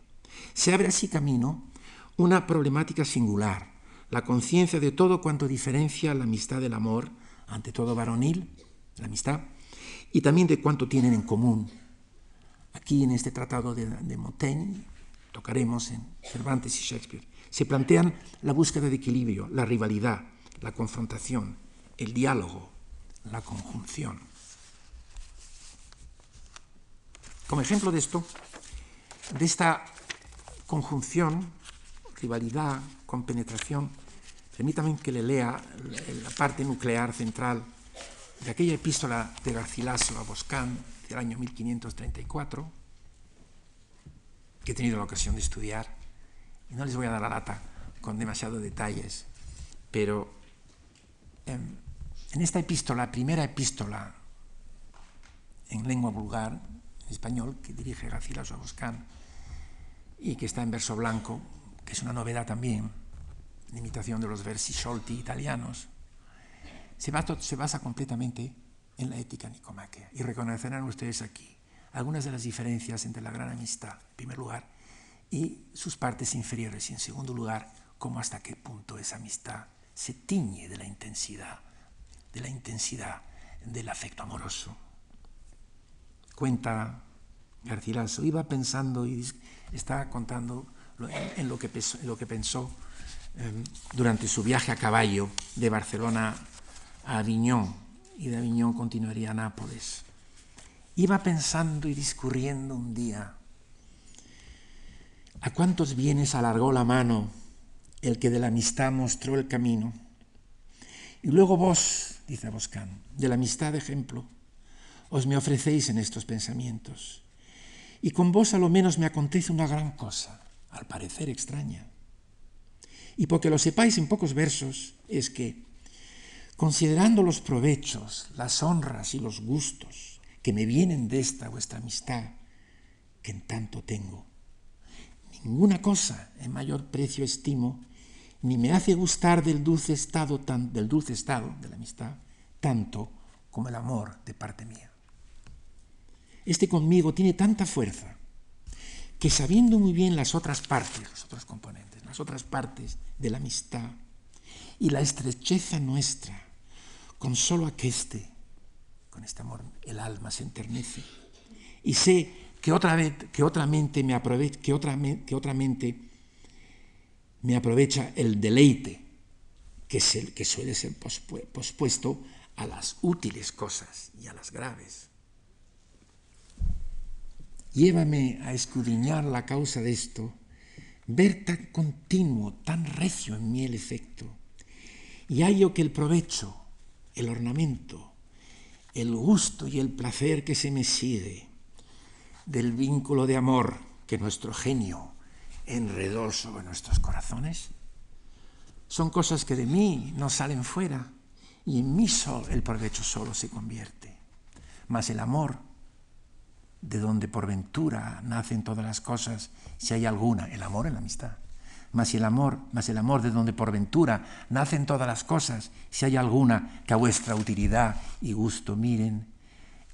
Se abre así camino una problemática singular, la conciencia de todo cuanto diferencia la amistad del amor, ante todo varonil, la amistad, y también de cuánto tienen en común. Aquí en este tratado de, de Montaigne, tocaremos en Cervantes y Shakespeare, se plantean la búsqueda de equilibrio, la rivalidad, la confrontación, el diálogo, la conjunción. Como ejemplo de esto, de esta conjunción, rivalidad, compenetración, Permítame que le lea la parte nuclear central de aquella epístola de Garcilaso a Boscán del año 1534, que he tenido la ocasión de estudiar, no les voy a dar la lata con demasiados detalles, pero en, en esta epístola, primera epístola en lengua vulgar, en español, que dirige Garcilaso a Boscán, y que está en verso blanco, que es una novedad también, en imitación de los versi sciolti italianos, se, basa, se basa completamente en la ética nicomaquea. Y reconocerán ustedes aquí algunas de las diferencias entre la gran amistad, en primer lugar, y sus partes inferiores, y en segundo lugar, cómo hasta qué punto esa amistad se tiñe de la intensidad, de la intensidad del afecto amoroso. Cuenta Garcilaso, iba pensando y estaba contando en, lo, que pensó, eh, durante su viaje a caballo de Barcelona a Aviñón y de Aviñón continuaría a Nápoles. Iba pensando y discurriendo un día, ¿a cuántos bienes alargó la mano el que de la amistad mostró el camino? Y luego vos, dice Boscán, de la amistad de ejemplo, os me ofrecéis en estos pensamientos. Y con vos a lo menos me acontece una gran cosa, al parecer extraña. Y porque lo sepáis en pocos versos, es que, considerando los provechos, las honras y los gustos que me vienen de esta vuestra amistad, que en tanto tengo, ninguna cosa en mayor precio estimo, ni me hace gustar del dulce estado, tan, del dulce estado de la amistad, tanto como el amor de parte mía. Este conmigo tiene tanta fuerza que sabiendo muy bien las otras partes, los otros componentes, las otras partes de la amistad y la estrecheza nuestra, con solo aqueste, con este amor, el alma se enternece. Y sé que otra, vez, que otra mente me aprovecha, que otra, que otra mente me aprovecha el deleite, que, es el, que suele ser pospuesto a las útiles cosas y a las graves. Llévame a escudriñar la causa de esto, ver tan continuo, tan recio en mí el efecto, y hallo que el provecho, el ornamento, el gusto y el placer que se me sigue del vínculo de amor que nuestro genio enredó sobre nuestros corazones, son cosas que de mí no salen fuera y en mí solo el provecho solo se convierte. Mas el amor de donde por ventura nacen todas las cosas, si hay alguna, el amor en la amistad. Mas el amor, mas el amor de donde por ventura nacen todas las cosas, si hay alguna que a vuestra utilidad y gusto miren,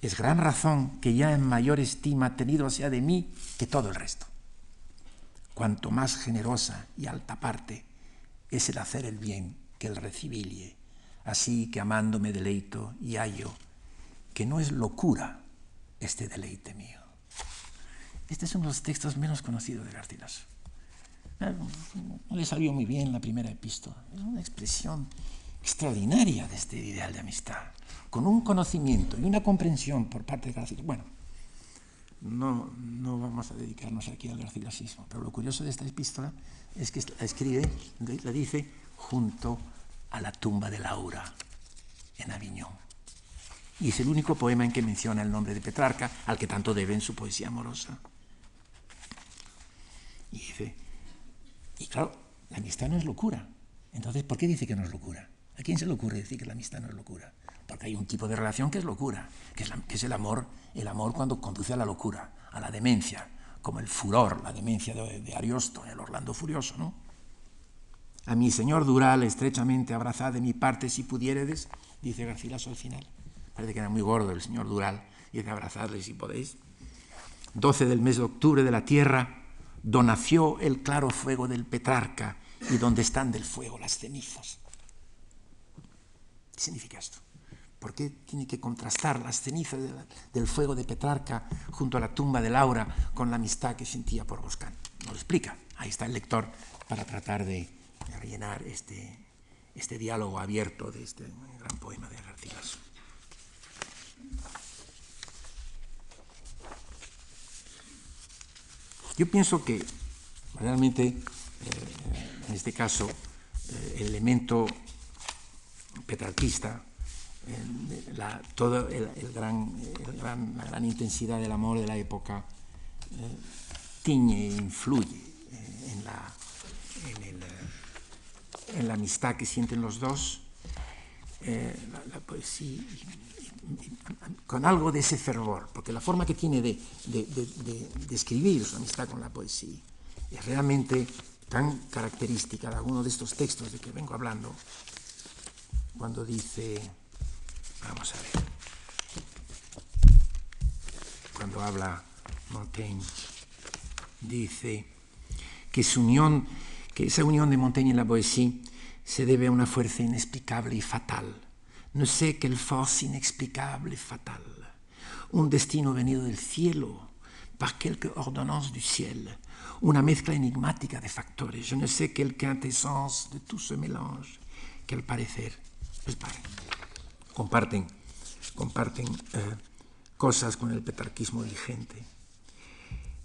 es gran razón que ya en mayor estima tenido sea de mí que todo el resto. Cuanto más generosa y alta parte es el hacer el bien que el recibilie, así que amándome deleito y hallo que no es locura este deleite mío. Este es uno de los textos menos conocidos de Garcilaso. No le salió muy bien la primera epístola. Es una expresión extraordinaria de este ideal de amistad, con un conocimiento y una comprensión por parte de Garcilaso. Bueno, no, no vamos a dedicarnos aquí al garcilasismo, pero lo curioso de esta epístola es que la escribe, la dice junto a la tumba de Laura en Aviñón y es el único poema en que menciona el nombre de Petrarca, al que tanto debe en su poesía amorosa. Y dice, y claro, la amistad no es locura. Entonces, ¿por qué dice que no es locura? ¿A quién se le ocurre decir que la amistad no es locura? Porque hay un tipo de relación que es locura, que es, el amor, el amor cuando conduce a la locura, a la demencia, como el furor, la demencia de, de Ariosto, el Orlando Furioso, ¿no? A mi señor Dural, estrechamente abrazad de mi parte si pudiéredes, dice Garcilaso al final parece que era muy gordo el señor Dural, y de abrazarle si podéis. 12 del mes de octubre de la tierra, donació el claro fuego del Petrarca y donde están del fuego las cenizas. ¿Qué significa esto? ¿Por qué tiene que contrastar las cenizas del fuego de Petrarca junto a la tumba de Laura con la amistad que sentía por Boscán? No lo explica. Ahí está el lector para tratar de, rellenar este, este diálogo abierto de este gran poema de Garcilaso. Yo pienso que realmente, eh, en este caso, eh, el elemento petrarquista, la, el, la gran intensidad del amor de la época eh, tiñe e influye eh, en, la, la amistad que sienten los dos, la, poesía, con algo de ese fervor, porque la forma que tiene de, de, escribir su amistad con la poesía es realmente tan característica de alguno de estos textos de que vengo hablando, cuando dice, vamos a ver, cuando habla Montaigne, dice que su unión, que esa unión de Montaigne y la poesía se debe a una fuerza inexplicable y fatal. No sé qué force inexplicable y fatal. Un destino venido del cielo, par quelque ordonnance du ciel, una mezcla enigmática de factores. Je ne sais quelle quintessence de tout ce mélange que al parecer pues, comparten, comparten eh, cosas con el petarquismo vigente.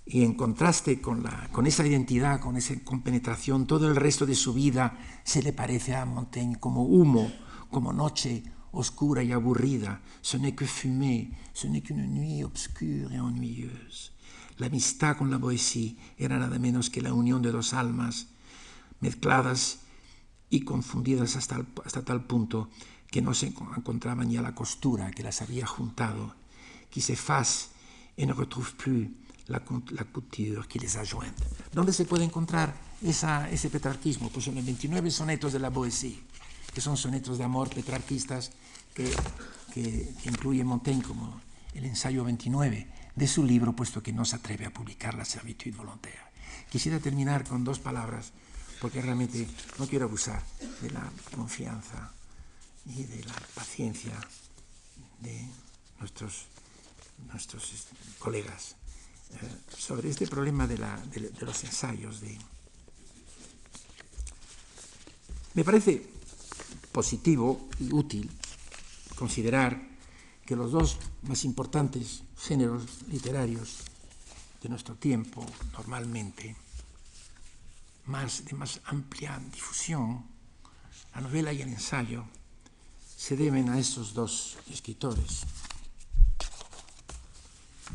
Y en contraste con, con esa identidad, con esa compenetración, todo el resto de su vida se le parece a Montaigne como humo, como noche oscura y aburrida. Ce n'est que fumée, ce n'est qu'une nuit obscure et ennuyeuse. La amistad con la poesía era nada menos que la unión de dos almas mezcladas y confundidas hasta, hasta tal punto que no se encontraban ya la costura que las había juntado, qui s'efface et ne retrouve plus la, la couture qui les a jointes. ¿Dónde se puede encontrar ese petrarquismo? Pues en los 29 sonetos de la poesía, que son sonetos de amor petrarquistas que, que, incluye Montaigne como el ensayo 29 de su libro, puesto que no se atreve a publicar La servitud volontaire. Quisiera terminar con dos palabras, porque realmente no quiero abusar de la confianza y de la paciencia de nuestros, nuestros este, colegas eh, sobre este problema de, la, de, los ensayos. Me parece positivo y útil considerar que los dos más importantes géneros literarios de nuestro tiempo, normalmente, más, de más amplia difusión, la novela y el ensayo, se deben a estos dos escritores.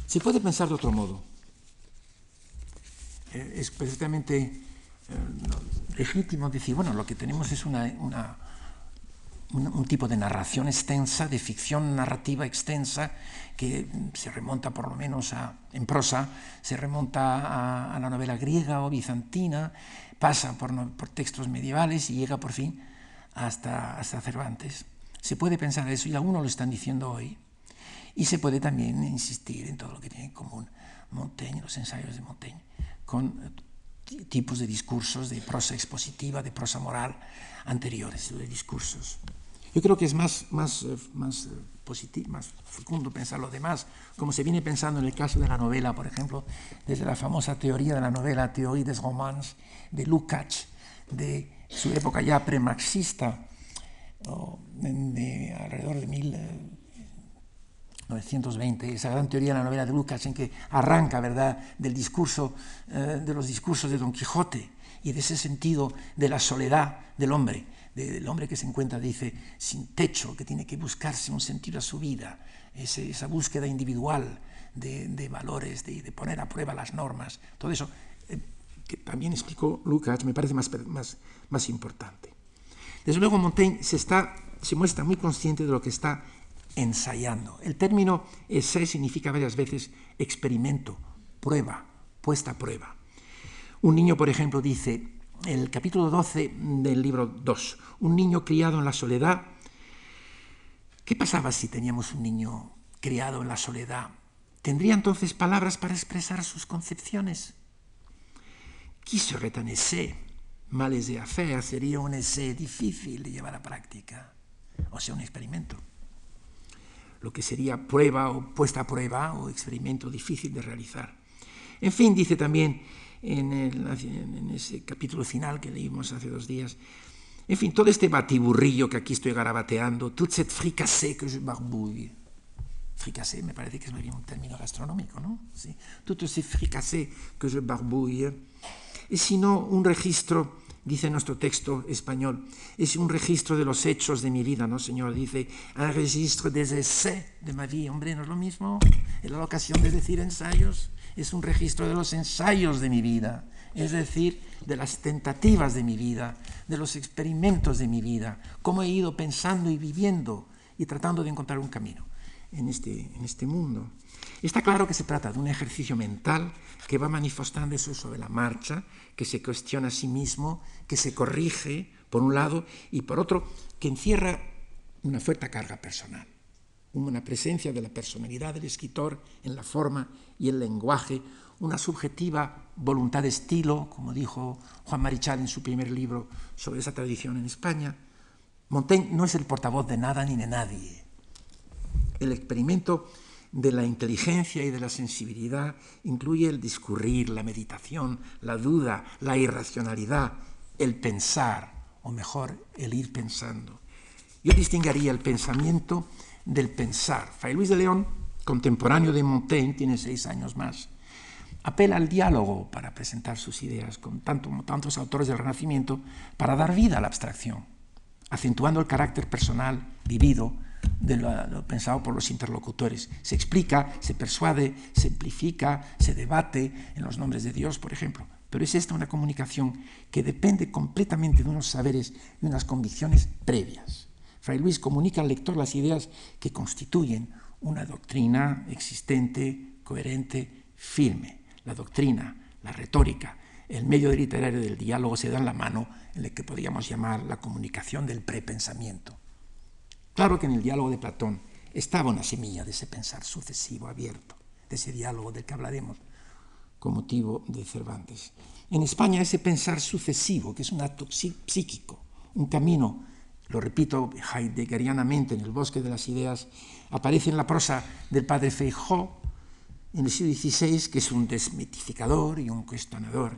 Se puede pensar de otro modo. Eh, es perfectamente eh, legítimo decir, bueno, lo que tenemos es una, una un, tipo de narración extensa, de ficción narrativa extensa, que se remonta por lo menos a, en prosa, se remonta a, a la novela griega o bizantina, pasa por, por, textos medievales y llega por fin hasta, hasta Cervantes. Se puede pensar eso y algunos lo están diciendo hoy. Y se puede también insistir en todo lo que tiene en común Montaigne, los ensayos de Montaigne, con tipos de discursos de prosa expositiva, de prosa moral anteriores, de discursos. Yo creo que es más, más, eh, más eh, positivo, más fecundo pensar lo demás, como se viene pensando en el caso de la novela, por ejemplo, desde la famosa teoría de la novela, Théorie des romans, de Lukács, de su época ya premarxista, de alrededor de 1920, esa gran teoría de la novela de Lukács en que arranca, ¿verdad?, del discurso, eh, de los discursos de Don Quijote y de ese sentido de la soledad del hombre del hombre que se encuentra, dice, sin techo, que tiene que buscarse un sentido a su vida, ese, esa búsqueda individual de, de valores, de, de, poner a prueba las normas, todo eso, eh, que también explicó Lucas, me parece más, más, más importante. Desde luego Montaigne se, está, se muestra muy consciente de lo que está ensayando. El término essai significa varias veces experimento, prueba, puesta a prueba. Un niño, por ejemplo, dice, el capítulo 12 del libro 2, un niño criado en la soledad. ¿Qué pasaba si teníamos un niño criado en la soledad? ¿Tendría entonces palabras para expresar sus concepciones? ¿Qué serait un essai? Mal de hacer, sería un essai difícil de llevar a práctica, o sea, un experimento. Lo que sería prueba o puesta a prueba o experimento difícil de realizar. En fin, dice también en, el, en ese capítulo final que leímos hace dos días. En fin, todo este batiburrillo que aquí estoy garabateando, toute cette fricassée que je barbouille. Fricassé me parece que es bien un término gastronómico, ¿no? Sí. Tout ce fricassé que je barbouille. Es sino un registro dice nuestro texto español, es un registro de los hechos de mi vida, ¿no, Señor? Dice, un registro des essais de ma vie. Hombre, ¿no es lo mismo? En la ocasión de decir ensayos, es un registro de los ensayos de mi vida, es decir, de las tentativas de mi vida, de los experimentos de mi vida, cómo he ido pensando y viviendo y tratando de encontrar un camino en este, en este mundo. Está claro que se trata de un ejercicio mental que va manifestándose sobre la marcha, que se cuestiona a sí mismo, que se corrige, por un lado, y por otro, que encierra una fuerte carga personal, una presencia de la personalidad del escritor en la forma y el lenguaje, una subjetiva voluntad de estilo, como dijo Juan Marichal en su primer libro sobre esa tradición en España. Montaigne no es el portavoz de nada ni de nadie. El experimento de la inteligencia y de la sensibilidad incluye el discurrir, la meditación, la duda, la irracionalidad, el pensar, o mejor, el ir pensando. Yo distinguiría el pensamiento del pensar. Fray Luis de León, contemporáneo de Montaigne, tiene seis años más, apela al diálogo para presentar sus ideas con tanto, tantos autores del Renacimiento para dar vida a la abstracción, acentuando el carácter personal, vivido, de lo, pensado por los interlocutores. Se explica, se persuade, se amplifica, se debate en los nombres de Dios, por ejemplo. Pero es esta una comunicación que depende completamente de unos saberes y unas convicciones previas. Fray Luis comunica al lector las ideas que constituyen una doctrina existente, coherente, firme. La doctrina, la retórica, el medio literario del diálogo se dan la mano en el que podríamos llamar la comunicación del prepensamiento. Claro que en el diálogo de Platón estaba una semilla de ese pensar sucesivo, abierto, de ese diálogo del que hablaremos con motivo de Cervantes. En España ese pensar sucesivo, que es un acto psíquico, un camino, lo repito heideggerianamente en el bosque de las ideas, aparece en la prosa del padre Feijó en el siglo XVI, que es un desmitificador y un cuestionador.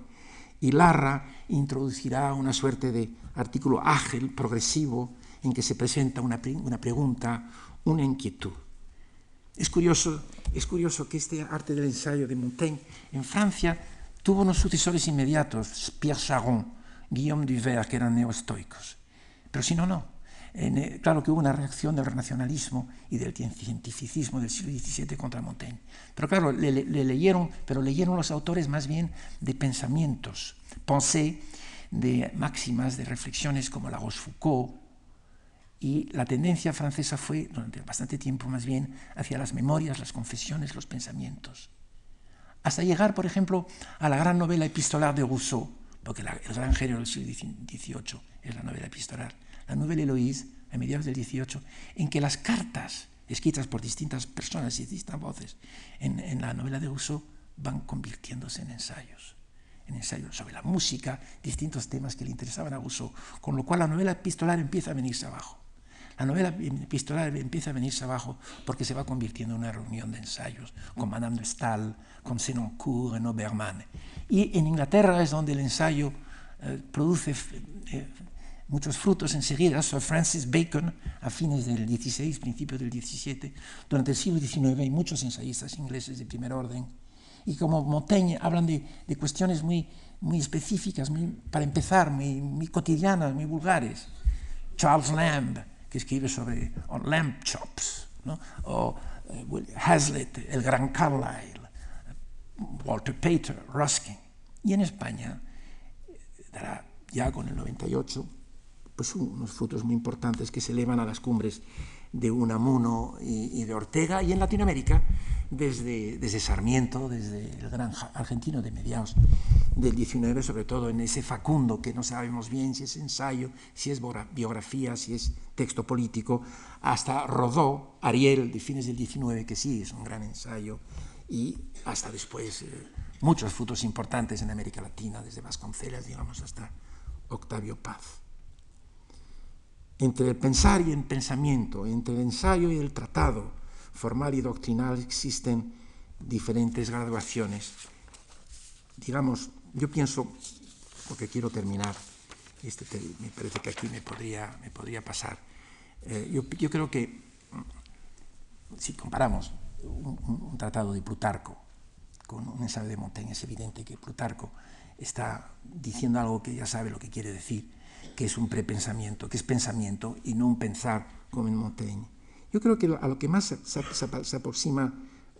Y Larra introducirá una suerte de artículo ágil, progresivo, en que se presenta una, una pregunta, una inquietud. Es curioso, es curioso que este arte del ensayo de Montaigne en Francia tuvo unos sucesores inmediatos, Pierre Charon, Guillaume Duvert, que eran neoestoicos. Pero si no, no. Eh, claro que hubo una reacción del renacionalismo y del cientificismo del siglo XVII contra Montaigne. Pero claro, le, le, leyeron, pero leyeron los autores más bien de pensamientos, pensé, de máximas, de reflexiones como la Rochefoucauld, y la tendencia francesa fue, durante bastante tiempo más bien, hacia las memorias, las confesiones, los pensamientos. Hasta llegar, por ejemplo, a la gran novela epistolar de Rousseau, porque la, el gran género del siglo XVIII la novela epistolar, la novela Eloïse, a mediados del XVIII, en que las cartas escritas por distintas personas y distintas voces en, en la novela de Rousseau van convirtiéndose en ensayos en ensayos sobre la música, distintos temas que le interesaban a Rousseau, con lo cual la novela epistolar empieza a venirse abajo. La novela epistolar empieza a venirse abajo porque se va convirtiendo en una reunión de ensayos con Madame de Stael, con Senoncourt, en Obermann. Y en Inglaterra es donde el ensayo eh, produce eh, muchos frutos enseguida. Sir Francis Bacon, a fines del 16, principios del 17, durante el siglo XIX hay muchos ensayistas ingleses de primer orden. Y como Montaigne hablan de, cuestiones muy, muy específicas, para empezar, muy, cotidianas, muy vulgares. Charles Lamb, que escribe sobre lamp chops, o eh, Hazlitt, el gran Carlyle, Walter Pater, Ruskin. Y en España dará ya con el 98 pues unos frutos muy importantes que se elevan a las cumbres de Unamuno y, y de Ortega, y en Latinoamérica desde, desde Sarmiento, desde el gran argentino de mediados del 19, sobre todo en ese Facundo, que no sabemos bien si es ensayo, si es biografía, si es texto político, hasta Rodó, Ariel, de fines del 19, que sí es un gran ensayo, y hasta después eh, muchos frutos importantes en América Latina, desde Vasconcelos, digamos, hasta Octavio Paz. Entre el pensar y el pensamiento, entre el ensayo y el tratado, formal y doctrinal existen diferentes graduaciones. Digamos, yo pienso, porque quiero terminar, este me parece que aquí me podría, me podría pasar, eh, yo, yo, creo que mm, si comparamos un, un, tratado de Plutarco con un ensayo de Montaigne, es evidente que Plutarco está diciendo algo que ya sabe lo que quiere decir, que es un prepensamiento, que es pensamiento y no un pensar como en Montaigne. Yo creo que a lo que más se, se aproxima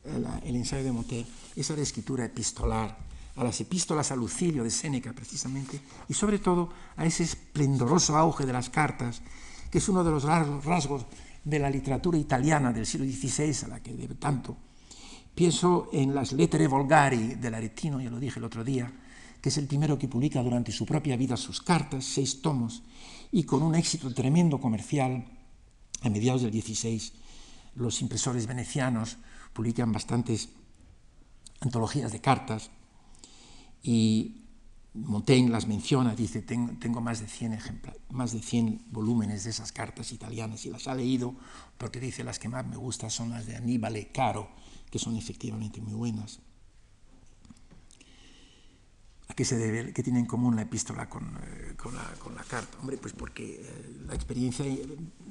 el, el, ensayo de Montaigne es a la escritura epistolar, a las epístolas a Lucilio de Séneca precisamente, y sobre todo a ese esplendoroso auge de las cartas, que es uno de los rasgos de la literatura italiana del siglo XVI, a la que debe tanto. Pienso en las Lettere Volgari del Aretino, ya lo dije el otro día, que es el primero que publica durante su propia vida sus cartas, seis tomos, y con un éxito tremendo comercial, a mediados del XVI, los impresores venecianos publican bastantes antologías de cartas y Montaigne las menciona, dice, tengo, tengo más, de 100 más de 100 volúmenes de esas cartas italianas y las ha leído porque dice las que más me gustan son las de Aníbal Caro, que son efectivamente muy buenas. ¿A qué se debe? ¿Qué tiene en común la epístola con, eh, con, la, con la, carta? Hombre, pues porque eh, la experiencia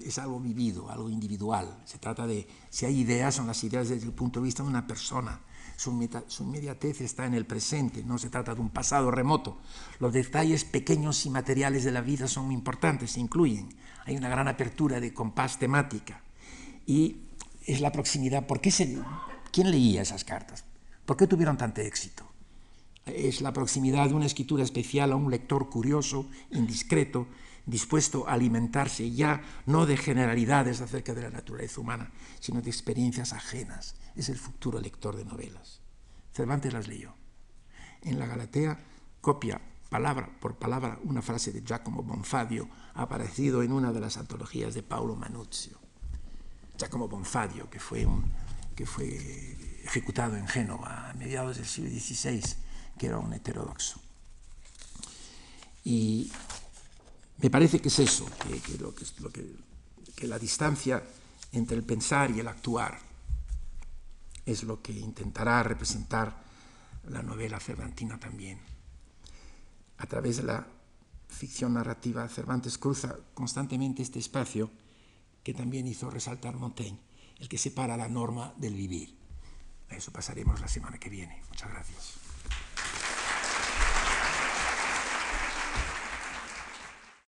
es algo vivido, algo individual. Se trata de, si hay ideas, son las ideas desde el punto de vista de una persona. Su, meta, su inmediatez está en el presente, no se trata de un pasado remoto. Los detalles pequeños y materiales de la vida son muy importantes, se incluyen. Hay una gran apertura de compás temática. Y es la proximidad. ¿Por qué se, ¿Quién leía esas cartas? ¿Por qué tuvieron tanto éxito? Es la proximidad de una escritura especial a un lector curioso, indiscreto, dispuesto a alimentarse ya no de generalidades acerca de la naturaleza humana, sino de experiencias ajenas. Es el futuro lector de novelas. Cervantes las leyó. En la Galatea copia palabra por palabra una frase de Giacomo Bonfadio, aparecido en una de las antologías de Paolo Manuzio. Giacomo Bonfadio, que fue, un, que fue ejecutado en Génova a mediados del siglo XVI, que era un heterodoxo. Y me parece que es eso, que, lo, que, lo que, que la distancia entre el pensar y el actuar es lo que intentará representar la novela cervantina también. A través de la ficción narrativa, Cervantes cruza constantemente este espacio que también hizo resaltar Montaigne, el que separa la norma del vivir. A eso pasaremos la semana que viene. Muchas gracias.